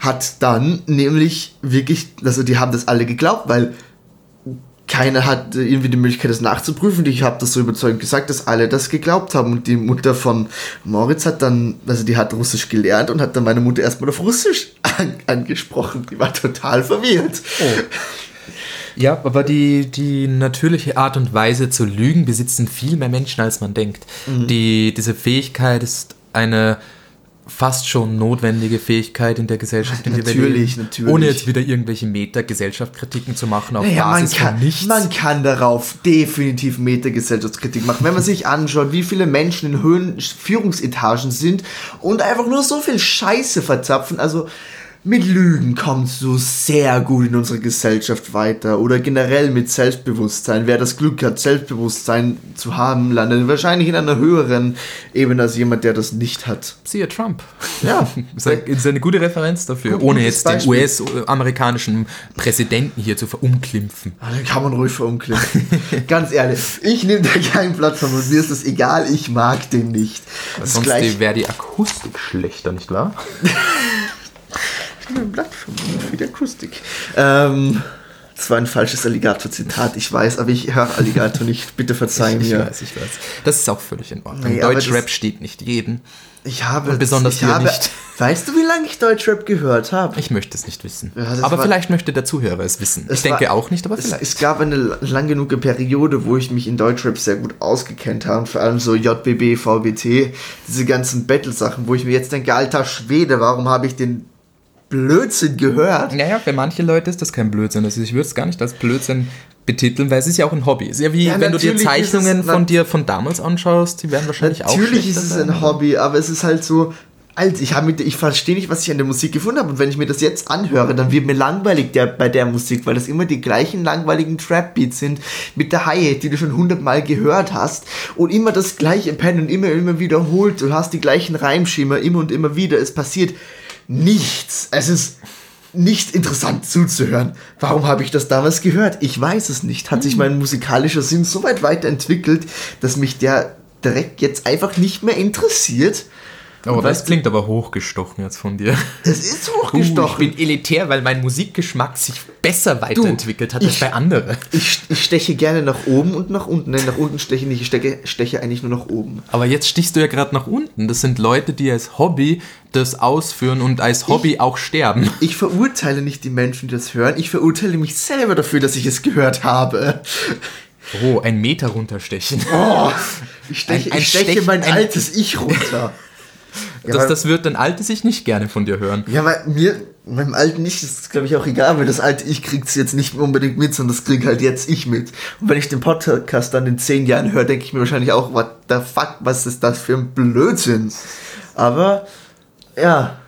hat dann nämlich wirklich, also die haben das alle geglaubt, weil keiner hat irgendwie die Möglichkeit, das nachzuprüfen. Ich habe das so überzeugend gesagt, dass alle das geglaubt haben. Und die Mutter von Moritz hat dann, also die hat Russisch gelernt und hat dann meine Mutter erstmal auf Russisch an, angesprochen. Die war total verwirrt. Oh. Ja, aber die, die natürliche Art und Weise zu lügen besitzen viel mehr Menschen, als man denkt. Mhm. Die, diese Fähigkeit ist eine fast schon notwendige Fähigkeit in der Gesellschaft, in der natürlich, wir natürlich. Ohne jetzt wieder irgendwelche Meta-Gesellschaftskritiken zu machen auf naja, Basis man kann, von nichts. Man kann darauf definitiv Meta-Gesellschaftskritik machen. Wenn man sich anschaut, wie viele Menschen in Höhen Führungsetagen sind und einfach nur so viel Scheiße verzapfen, also mit Lügen kommst du sehr gut in unserer Gesellschaft weiter oder generell mit Selbstbewusstsein. Wer das Glück hat, Selbstbewusstsein zu haben, landet wahrscheinlich in einer höheren Ebene als jemand, der das nicht hat. Siehe Trump. Ja. das ist eine gute Referenz dafür, ohne jetzt Beispiel. den US-amerikanischen Präsidenten hier zu verunglimpfen. Ah, den kann man ruhig verunglimpfen. Ganz ehrlich, ich nehme da keinen Platz von und mir ist das egal, ich mag den nicht. Sonst wäre die Akustik schlechter, nicht wahr? ein Blatt für die Akustik. Ähm, das war ein falsches Alligator-Zitat, ich weiß, aber ich höre Alligator nicht. Bitte verzeihen ich, mir. Ich weiß, ich weiß. Das ist auch völlig in Ordnung. Nee, Deutschrap steht nicht jeden. Ich habe und besonders ich habe, nicht. Weißt du, wie lange ich Deutschrap gehört habe? Ich möchte es nicht wissen. Ja, aber war, vielleicht möchte der Zuhörer es wissen. Es ich denke war, auch nicht, aber vielleicht. Es, es, gab eine lang genug Periode, wo ich mich in Deutschrap sehr gut ausgekennt habe. Vor allem so JBB, VBT, diese ganzen Battle-Sachen, wo ich mir jetzt denke, alter Schwede, warum habe ich den Blödsinn gehört. Naja, für manche Leute ist das kein Blödsinn. Also ich würde es gar nicht als Blödsinn betiteln, weil es ist ja auch ein Hobby. Es ist ja wie ja, wenn du dir Zeichnungen von dir von damals anschaust, die werden wahrscheinlich natürlich auch. Natürlich ist es ein Hobby, aber es ist halt so. Alter, ich, mit, ich verstehe nicht, was ich an der Musik gefunden habe. Und wenn ich mir das jetzt anhöre, dann wird mir langweilig der, bei der Musik, weil das immer die gleichen langweiligen Trap-Beats sind mit der Hi-Hat, die du schon hundertmal gehört hast. Und immer das gleiche Pen und immer, immer wiederholt. Du hast die gleichen Reimschema immer und immer wieder. Es passiert nichts. Es ist nicht interessant zuzuhören. Warum habe ich das damals gehört? Ich weiß es nicht. Hat sich hm. mein musikalischer Sinn so weit weiterentwickelt, dass mich der direkt jetzt einfach nicht mehr interessiert? Oh, das klingt aber hochgestochen jetzt von dir. Es ist hochgestochen. Uh, ich bin elitär, weil mein Musikgeschmack sich besser weiterentwickelt du, hat als bei anderen. Ich, ich, steche gerne nach oben und nach unten. Nein, nach unten steche ich nicht. Ich steche, steche eigentlich nur nach oben. Aber jetzt stichst du ja gerade nach unten. Das sind Leute, die als Hobby das ausführen und als Hobby ich, auch sterben. Ich verurteile nicht die Menschen, die das hören. Ich verurteile mich selber dafür, dass ich es gehört habe. Oh, ein Meter runterstechen. Oh, ich steche, ein, ein ich steche Stech, mein altes Ich runter. Ja, das, das wird dein altes Ich nicht gerne von dir hören. Ja, weil mir, meinem alten Ich ist es, glaube ich, auch egal, weil das alte Ich kriegt es jetzt nicht unbedingt mit, sondern das kriegt halt jetzt ich mit. Und wenn ich den Podcast dann in zehn Jahren höre, denke ich mir wahrscheinlich auch, what the fuck, was ist das für ein Blödsinn? Aber, ja,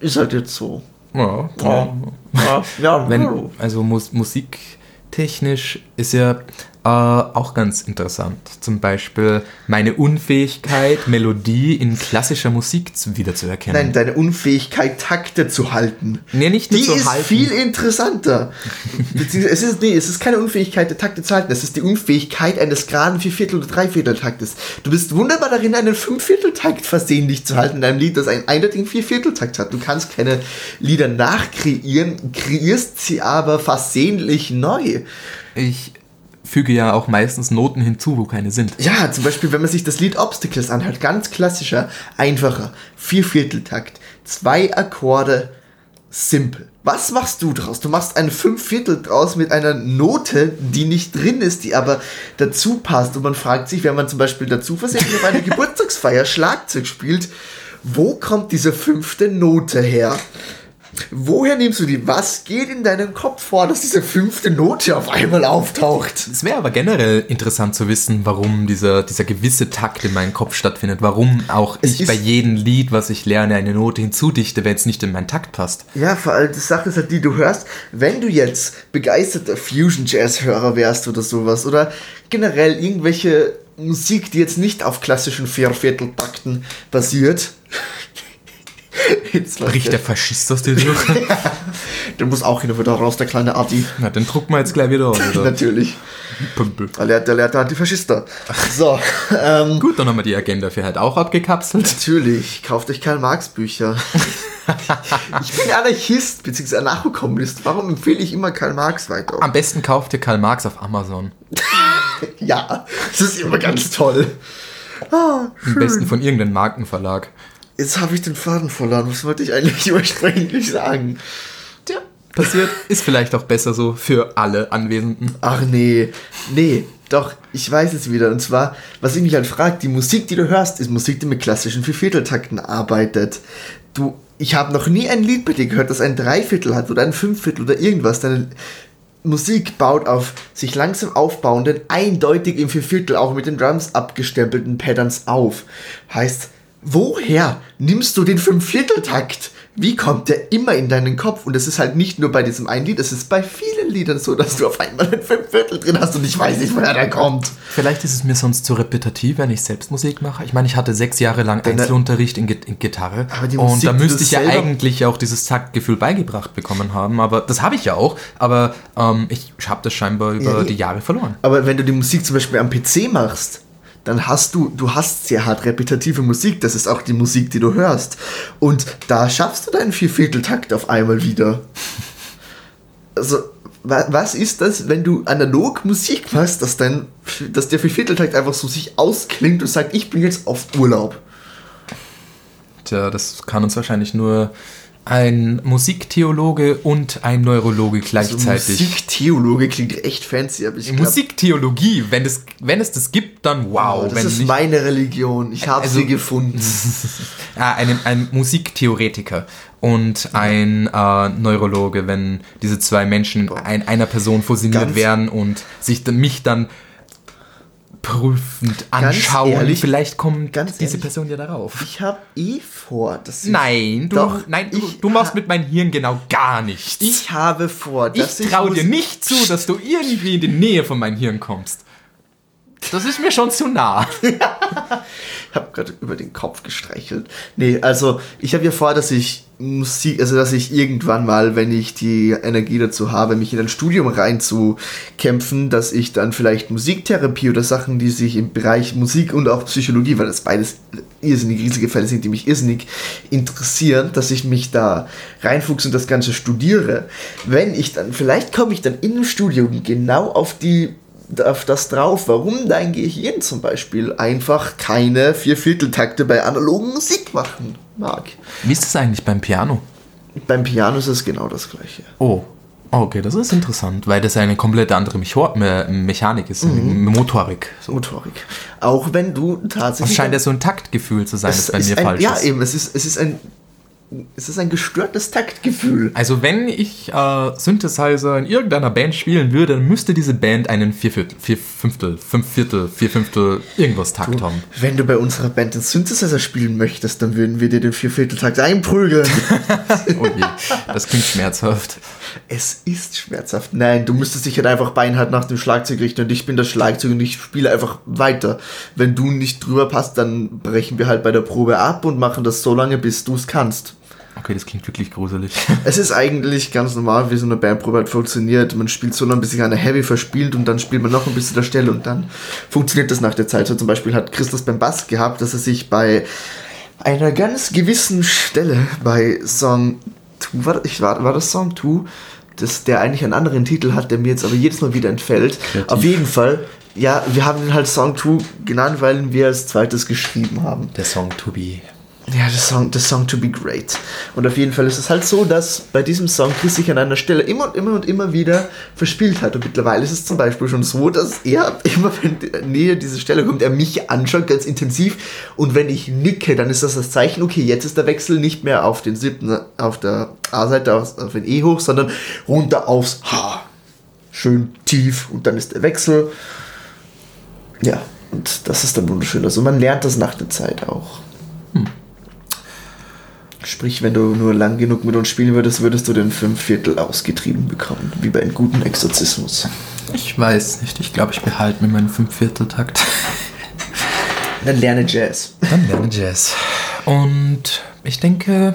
ist halt jetzt so. Ja, ja. ja, ja. Wenn, also Mus musiktechnisch ist ja Äh, auch ganz interessant. Zum Beispiel meine Unfähigkeit, Melodie in klassischer Musik zu, wiederzuerkennen. Nein, deine Unfähigkeit, Takte zu halten. Nee, nicht Die zu ist halten. viel interessanter. Es ist, nee, es ist keine Unfähigkeit, der Takte zu halten. Es ist die Unfähigkeit eines geraden Vierviertel- oder Dreivierteltaktes. Du bist wunderbar darin, einen Fünfvierteltakt versehentlich zu halten in einem Lied, das einen eindeutigen Viervierteltakt hat. Du kannst keine Lieder nachkreieren, kreierst sie aber versehentlich neu. Ich füge ja auch meistens Noten hinzu, wo keine sind. Ja, zum Beispiel, wenn man sich das Lied Obstacles anhört, ganz klassischer, einfacher, Viervierteltakt, zwei Akkorde, simpel. Was machst du draus? Du machst ein Fünfviertel draus mit einer Note, die nicht drin ist, die aber dazu passt. Und man fragt sich, wenn man zum Beispiel dazu versehentlich auf einer Geburtstagsfeier Schlagzeug spielt, wo kommt diese fünfte Note her? Woher nimmst du die? Was geht in deinem Kopf vor, dass diese fünfte Note auf einmal auftaucht? Es wäre aber generell interessant zu wissen, warum dieser, dieser gewisse Takt in meinem Kopf stattfindet. Warum auch Es ich bei jedem Lied, was ich lerne, eine Note hinzudichte, wenn es nicht in meinen Takt passt. Ja, vor allem die Sache ist halt die, du hörst, wenn du jetzt begeisterter Fusion-Jazz-Hörer wärst oder sowas, oder generell irgendwelche Musik, die jetzt nicht auf klassischen Viervierteltakten basiert. Jetzt Bricht der Faschist aus dir durch? Der muss auch hin und wieder raus, der kleine Adi. Na, den drucken wir jetzt gleich wieder aus, oder? Natürlich. Pümpel. Der lehrt, der lehrt der Antifaschister. So, ähm, Gut, dann haben wir die Agenda für halt auch abgekapselt. natürlich, kauft euch Karl Marx Bücher. ich bin Anarchist, beziehungsweise Anarchokommunist. Warum empfehle ich immer Karl Marx weiter? Am besten kauft ihr Karl Marx auf Amazon. Ja, das ist immer ganz toll. Ah, Am besten von irgendeinem Markenverlag. Jetzt habe ich den Faden verloren. Was wollte ich eigentlich ursprünglich sagen? Tja, passiert. Ist vielleicht auch besser so für alle Anwesenden. Ach nee, nee, doch, ich weiß es wieder. Und zwar, was ich mich halt frage, die Musik, die du hörst, ist Musik, die mit klassischen Viervierteltakten arbeitet. Du, ich habe noch nie ein Lied bei dir gehört, das ein Dreiviertel hat oder ein Fünfviertel oder irgendwas. Deine Musik baut auf sich langsam aufbauenden, eindeutig im Vierviertel, auch mit den Drums abgestempelten Patterns auf. Heißt, woher nimmst du den Fünfvierteltakt? Wie kommt der immer in deinen Kopf? Und es ist halt nicht nur bei diesem einen Lied, es ist bei vielen Liedern so, dass du auf einmal ein Fünfviertel drin hast und ich weiß nicht, woher der kommt. Vielleicht ist es mir sonst zu repetitiv, wenn ich selbst Musik mache. Ich meine, ich hatte sechs Jahre lang Deine- Einzelunterricht in, in Gitarre. Und da müsste ich ja eigentlich auch dieses Taktgefühl beigebracht bekommen haben. Aber das habe ich ja auch. Aber ähm, ich habe das scheinbar über Ja, die Jahre verloren. Aber wenn du die Musik zum Beispiel am PC machst, dann hast du, du hast sehr hart repetitive Musik, das ist auch die Musik, die du hörst. Und da schaffst du deinen Viervierteltakt auf einmal wieder. Also, wa- was ist das, wenn du analog Musik machst, dass, dein, dass der Viervierteltakt einfach so sich ausklingt und sagt, ich bin jetzt auf Urlaub? Tja, das kann uns wahrscheinlich nur ein Musiktheologe und ein Neurologe So gleichzeitig. Musiktheologe klingt echt fancy, aber ich glaube, Musiktheologie, wenn, das, wenn es das gibt, dann wow. das wenn ist nicht, meine Religion. Ich habe Also- sie gefunden. Ah, ein, ein Musiktheoretiker und ein äh, Neurologe, wenn diese zwei Menschen in einer Person fusioniert Ganz- werden und sich dann, mich dann prüfend anschauen. ehrlich, Vielleicht kommt ganz diese ehrlich, Person ja darauf. Ich habe eh vor, dass ich Nein, du, Doch, nein, du, ich du machst mit meinem Hirn genau gar nichts. Ich habe vor, dass ich traue dir nicht zu, dass du irgendwie in die Nähe von meinem Hirn kommst. Das ist mir schon zu nah. Ich habe gerade über den Kopf gestreichelt. Nee, also ich habe ja vor, dass ich Musik, also dass ich irgendwann mal, wenn ich die Energie dazu habe, mich in ein Studium reinzukämpfen, dass ich dann vielleicht Musiktherapie oder Sachen, die sich im Bereich Musik und auch Psychologie, weil das beides irrsinnig riesige Fälle sind, die mich irrsinnig interessieren, dass ich mich da reinfuchse und das Ganze studiere. Wenn ich dann, vielleicht komme ich dann in einem Studium genau auf die auf das drauf, warum dein Gehirn zum Beispiel einfach keine Viervierteltakte bei analogen Musik machen mag. Wie ist das eigentlich beim Piano? Beim Piano ist es genau das gleiche. Oh, okay, das ist interessant, weil das eine komplett andere Mechor Me Mechanik ist, Mhm. Motorik. So. Motorik. Auch wenn du Es tatsächlich. scheint ja so ein Taktgefühl zu sein, das es bei ist mir ein, falsch ja, ist. eben, es ist, es ist ein es ist ein gestörtes Taktgefühl. Also wenn ich äh, Synthesizer in irgendeiner Band spielen würde, dann müsste diese Band einen Vierviertel, vier Fünftel, fünf Viertel, vier Fünftel irgendwas Takt haben. Wenn du bei unserer Band den Synthesizer spielen möchtest, dann würden wir dir den Viervierteltakt einprügeln. oh je, das klingt schmerzhaft. Es ist schmerzhaft. Nein, du müsstest dich halt einfach beinhart nach dem Schlagzeug richten und ich bin das Schlagzeug und ich spiele einfach weiter. Wenn du nicht drüber passt, dann brechen wir halt bei der Probe ab und machen das so lange, bis du es kannst. Okay, das klingt wirklich gruselig. Es ist eigentlich ganz normal, wie so eine Bandprobe halt funktioniert. Man spielt so lange, bis sich eine Heavy verspielt und dann spielt man noch ein bisschen der Stelle und dann funktioniert das nach der Zeit. So zum Beispiel hat Christus beim Bass gehabt, dass er sich bei einer ganz gewissen Stelle bei Song 2, war, ich, war, war das Song 2? Das, der eigentlich einen anderen Titel hat, der mir jetzt aber jedes Mal wieder entfällt. Kreativ. Auf jeden Fall, ja, wir haben den halt Song 2 genannt, weil wir als zweites geschrieben haben. Der Song To Be. Ja, der Song, the Song to be great. Und auf jeden Fall ist es halt so, dass bei diesem Song Chris sich an einer Stelle immer und immer und immer wieder verspielt hat. Und mittlerweile ist es zum Beispiel schon so, dass er immer, wenn näher diese Stelle kommt, er mich anschaut, ganz intensiv. Und wenn ich nicke, dann ist das das Zeichen, okay, jetzt ist der Wechsel nicht mehr auf den siebten, auf der A-Seite, auf, auf den E hoch, sondern runter aufs H. Schön tief. Und dann ist der Wechsel. Ja, und das ist dann wunderschön. Also man lernt das nach der Zeit auch. Hm. Sprich, wenn du nur lang genug mit uns spielen würdest, würdest du den Fünfviertel ausgetrieben bekommen, wie bei einem guten Exorzismus. Ich weiß nicht, ich glaube, ich behalte mir meinen Fünfvierteltakt. Dann lerne Jazz. Dann lerne Jazz. Und ich denke,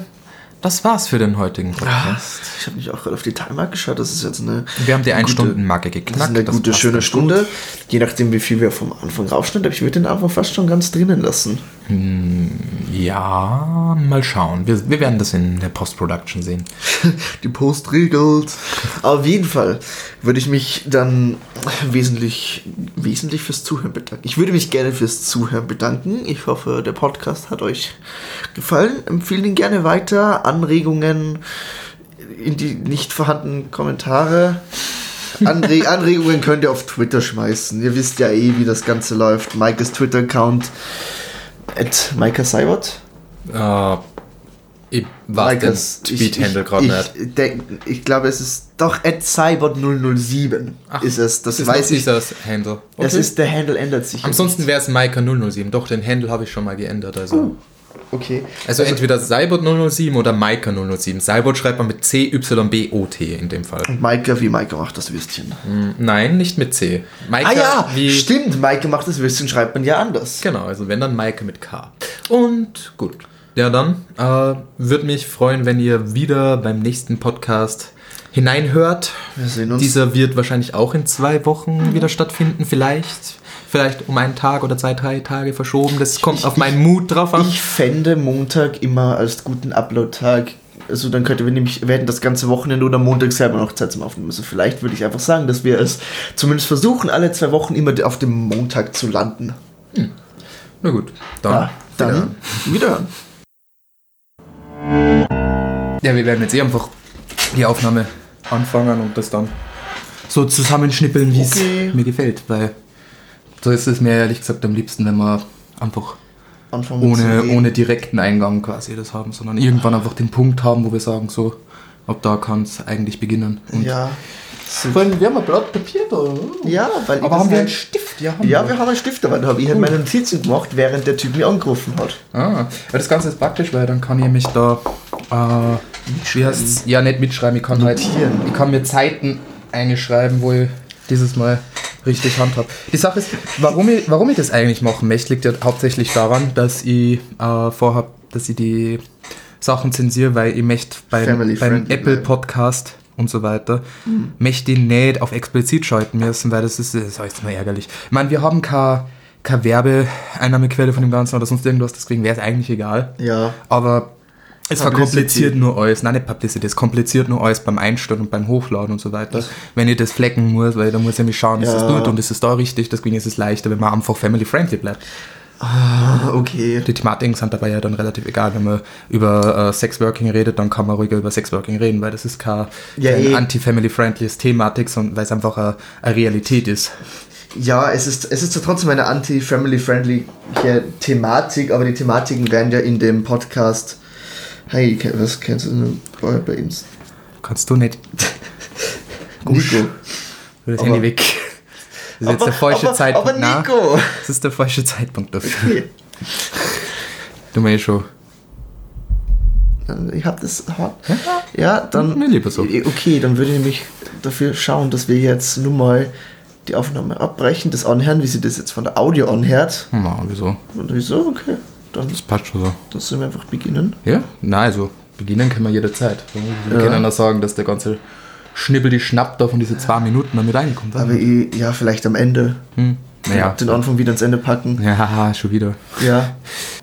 das war's für den heutigen Podcast. Ich habe mich auch gerade auf die Timer geschaut. Das ist jetzt eine. Wir haben die 1-Stunden-Marke geknackt. Das ist eine gute, schöne Stunde. Gut. Je nachdem, wie viel wir vom Anfang raufschneiden. Aber ich würde den Anfang fast schon ganz drinnen lassen. Hm, ja, mal schauen. Wir, wir werden das in der Post-Production sehen. die Post regelt. Auf jeden Fall würde ich mich dann wesentlich, wesentlich fürs Zuhören bedanken. Ich würde mich gerne fürs Zuhören bedanken. Ich hoffe, der Podcast hat euch gefallen. Empfehlen ihn gerne weiter. Anregungen in die nicht vorhandenen Kommentare. Anre Anregungen könnt ihr auf Twitter schmeißen. Ihr wisst ja eh, wie das Ganze läuft. Maikes Twitter-Account at Maika Seibert. Uh, ich war das Tweet-Handle gerade nicht. Ich, ich, glaube, es ist doch at Cybert007 ist es. Das, das weiß ich. das Handle. Okay. Das ist, der Handle ändert sich. Ansonsten wäre es Maika007. Doch, den Handle habe ich schon mal geändert. Also. Uh. Okay. Also, also entweder Cybot 007 oder Maika 007. Cybot schreibt man mit C-Y-B-O-T in dem Fall. Und Maika wie Maika macht das Würstchen. Hm, nein, nicht mit C. Maika ah ja, wie stimmt. Maika macht das Würstchen, schreibt man ja anders. Genau, also wenn dann Maika mit K. Und gut. Ja, dann äh, würde mich freuen, wenn ihr wieder beim nächsten Podcast hineinhört. Wir sehen uns. Dieser wird wahrscheinlich auch in zwei Wochen wieder stattfinden, vielleicht vielleicht um einen Tag oder zwei, drei Tage verschoben. Das kommt ich, auf meinen Mut drauf an. Ich fände Montag immer als guten Upload-Tag. Also dann könnte wir nämlich, wir hätten das ganze Wochenende oder Montag selber noch Zeit zum Aufnehmen. Also vielleicht würde ich einfach sagen, dass wir es zumindest versuchen, alle zwei Wochen immer auf dem Montag zu landen. Hm. Na gut, dann, ja, dann wiederhören. Ja, wir werden jetzt eh einfach die Aufnahme anfangen und das dann so zusammenschnippeln, wie okay. es mir gefällt, weil so ist es mir ehrlich gesagt am liebsten, wenn wir einfach ohne, ohne direkten Eingang quasi das haben, sondern irgendwann einfach den Punkt haben, wo wir sagen, so, ab da kann es eigentlich beginnen. Und ja. Vor allem, wir haben ein Blatt Papier da. Ja, weil Aber haben wir einen Stift? Ja, haben ja wir. wir haben einen Stift, aber da habe ich halt meine Notizen gemacht, während der Typ mich angerufen hat. Ah, das Ganze ist praktisch, weil dann kann ich mich da, äh? Ja, nicht mitschreiben, ich kann halt- Notieren. halt, ich kann mir Zeiten einschreiben, wo ich dieses Mal richtig handhab. Die Sache ist, warum ich, warum ich das eigentlich machen möchte, liegt ja hauptsächlich daran, dass ich äh, vorhab, dass ich die Sachen zensiere, weil ich möchte beim, beim Apple Podcast und so weiter, mhm. möchte ich nicht auf explizit schalten müssen, weil das ist, das ist jetzt mal ärgerlich. Ich meine, wir haben keine keine Werbeeinnahmequelle von dem Ganzen oder sonst irgendwas, deswegen wäre es eigentlich egal. Ja. Aber es verkompliziert nur alles, nein, nicht Publicity, es kompliziert nur alles beim Einstellen und beim Hochladen und so weiter. Das wenn ich das flecken muss, weil da muss ich mich schauen, ist ja. das dort und ist es da richtig, deswegen ist es leichter, wenn man einfach family-friendly bleibt. Ah, okay. Die Thematiken sind dabei ja dann relativ egal. Wenn man über äh, Sexworking redet, dann kann man ruhiger über Sexworking reden, weil das ist kein, ja, kein eh. anti-family-friendlies Thematik, sondern weil es einfach eine, eine Realität ist. Ja, es ist, es ist trotzdem eine anti-family-friendly Thematik, aber die Thematiken werden ja in dem Podcast Hey, was kennst du denn bei, Insta? Kannst du nicht. Nico. Hol das Aber- Handy weg. Das ist jetzt der falsche aber, Zeitpunkt. aber Nein, Nico! das ist der falsche Zeitpunkt dafür. Okay. Du meinst schon. Ich hab das hart. Ja, dann. Mir lieber so. Okay, dann würde ich nämlich dafür schauen, dass wir jetzt nur mal die Aufnahme abbrechen, das anhören, wie sie das jetzt von der Audio anhört. Na, wieso? Und ich so, okay, dann, Das passt schon so. dann sollen wir einfach beginnen. Ja? Na, also, beginnen können wir jederzeit. Wir Ja. können auch sagen, dass der ganze Schnibbel, die Schnapp da von diesen zwei Minuten noch mit reinkommt. Aber ich, ja, vielleicht am Ende. hm. Naja. Den Anfang wieder ins Ende packen. Ja, haha, schon wieder. Ja.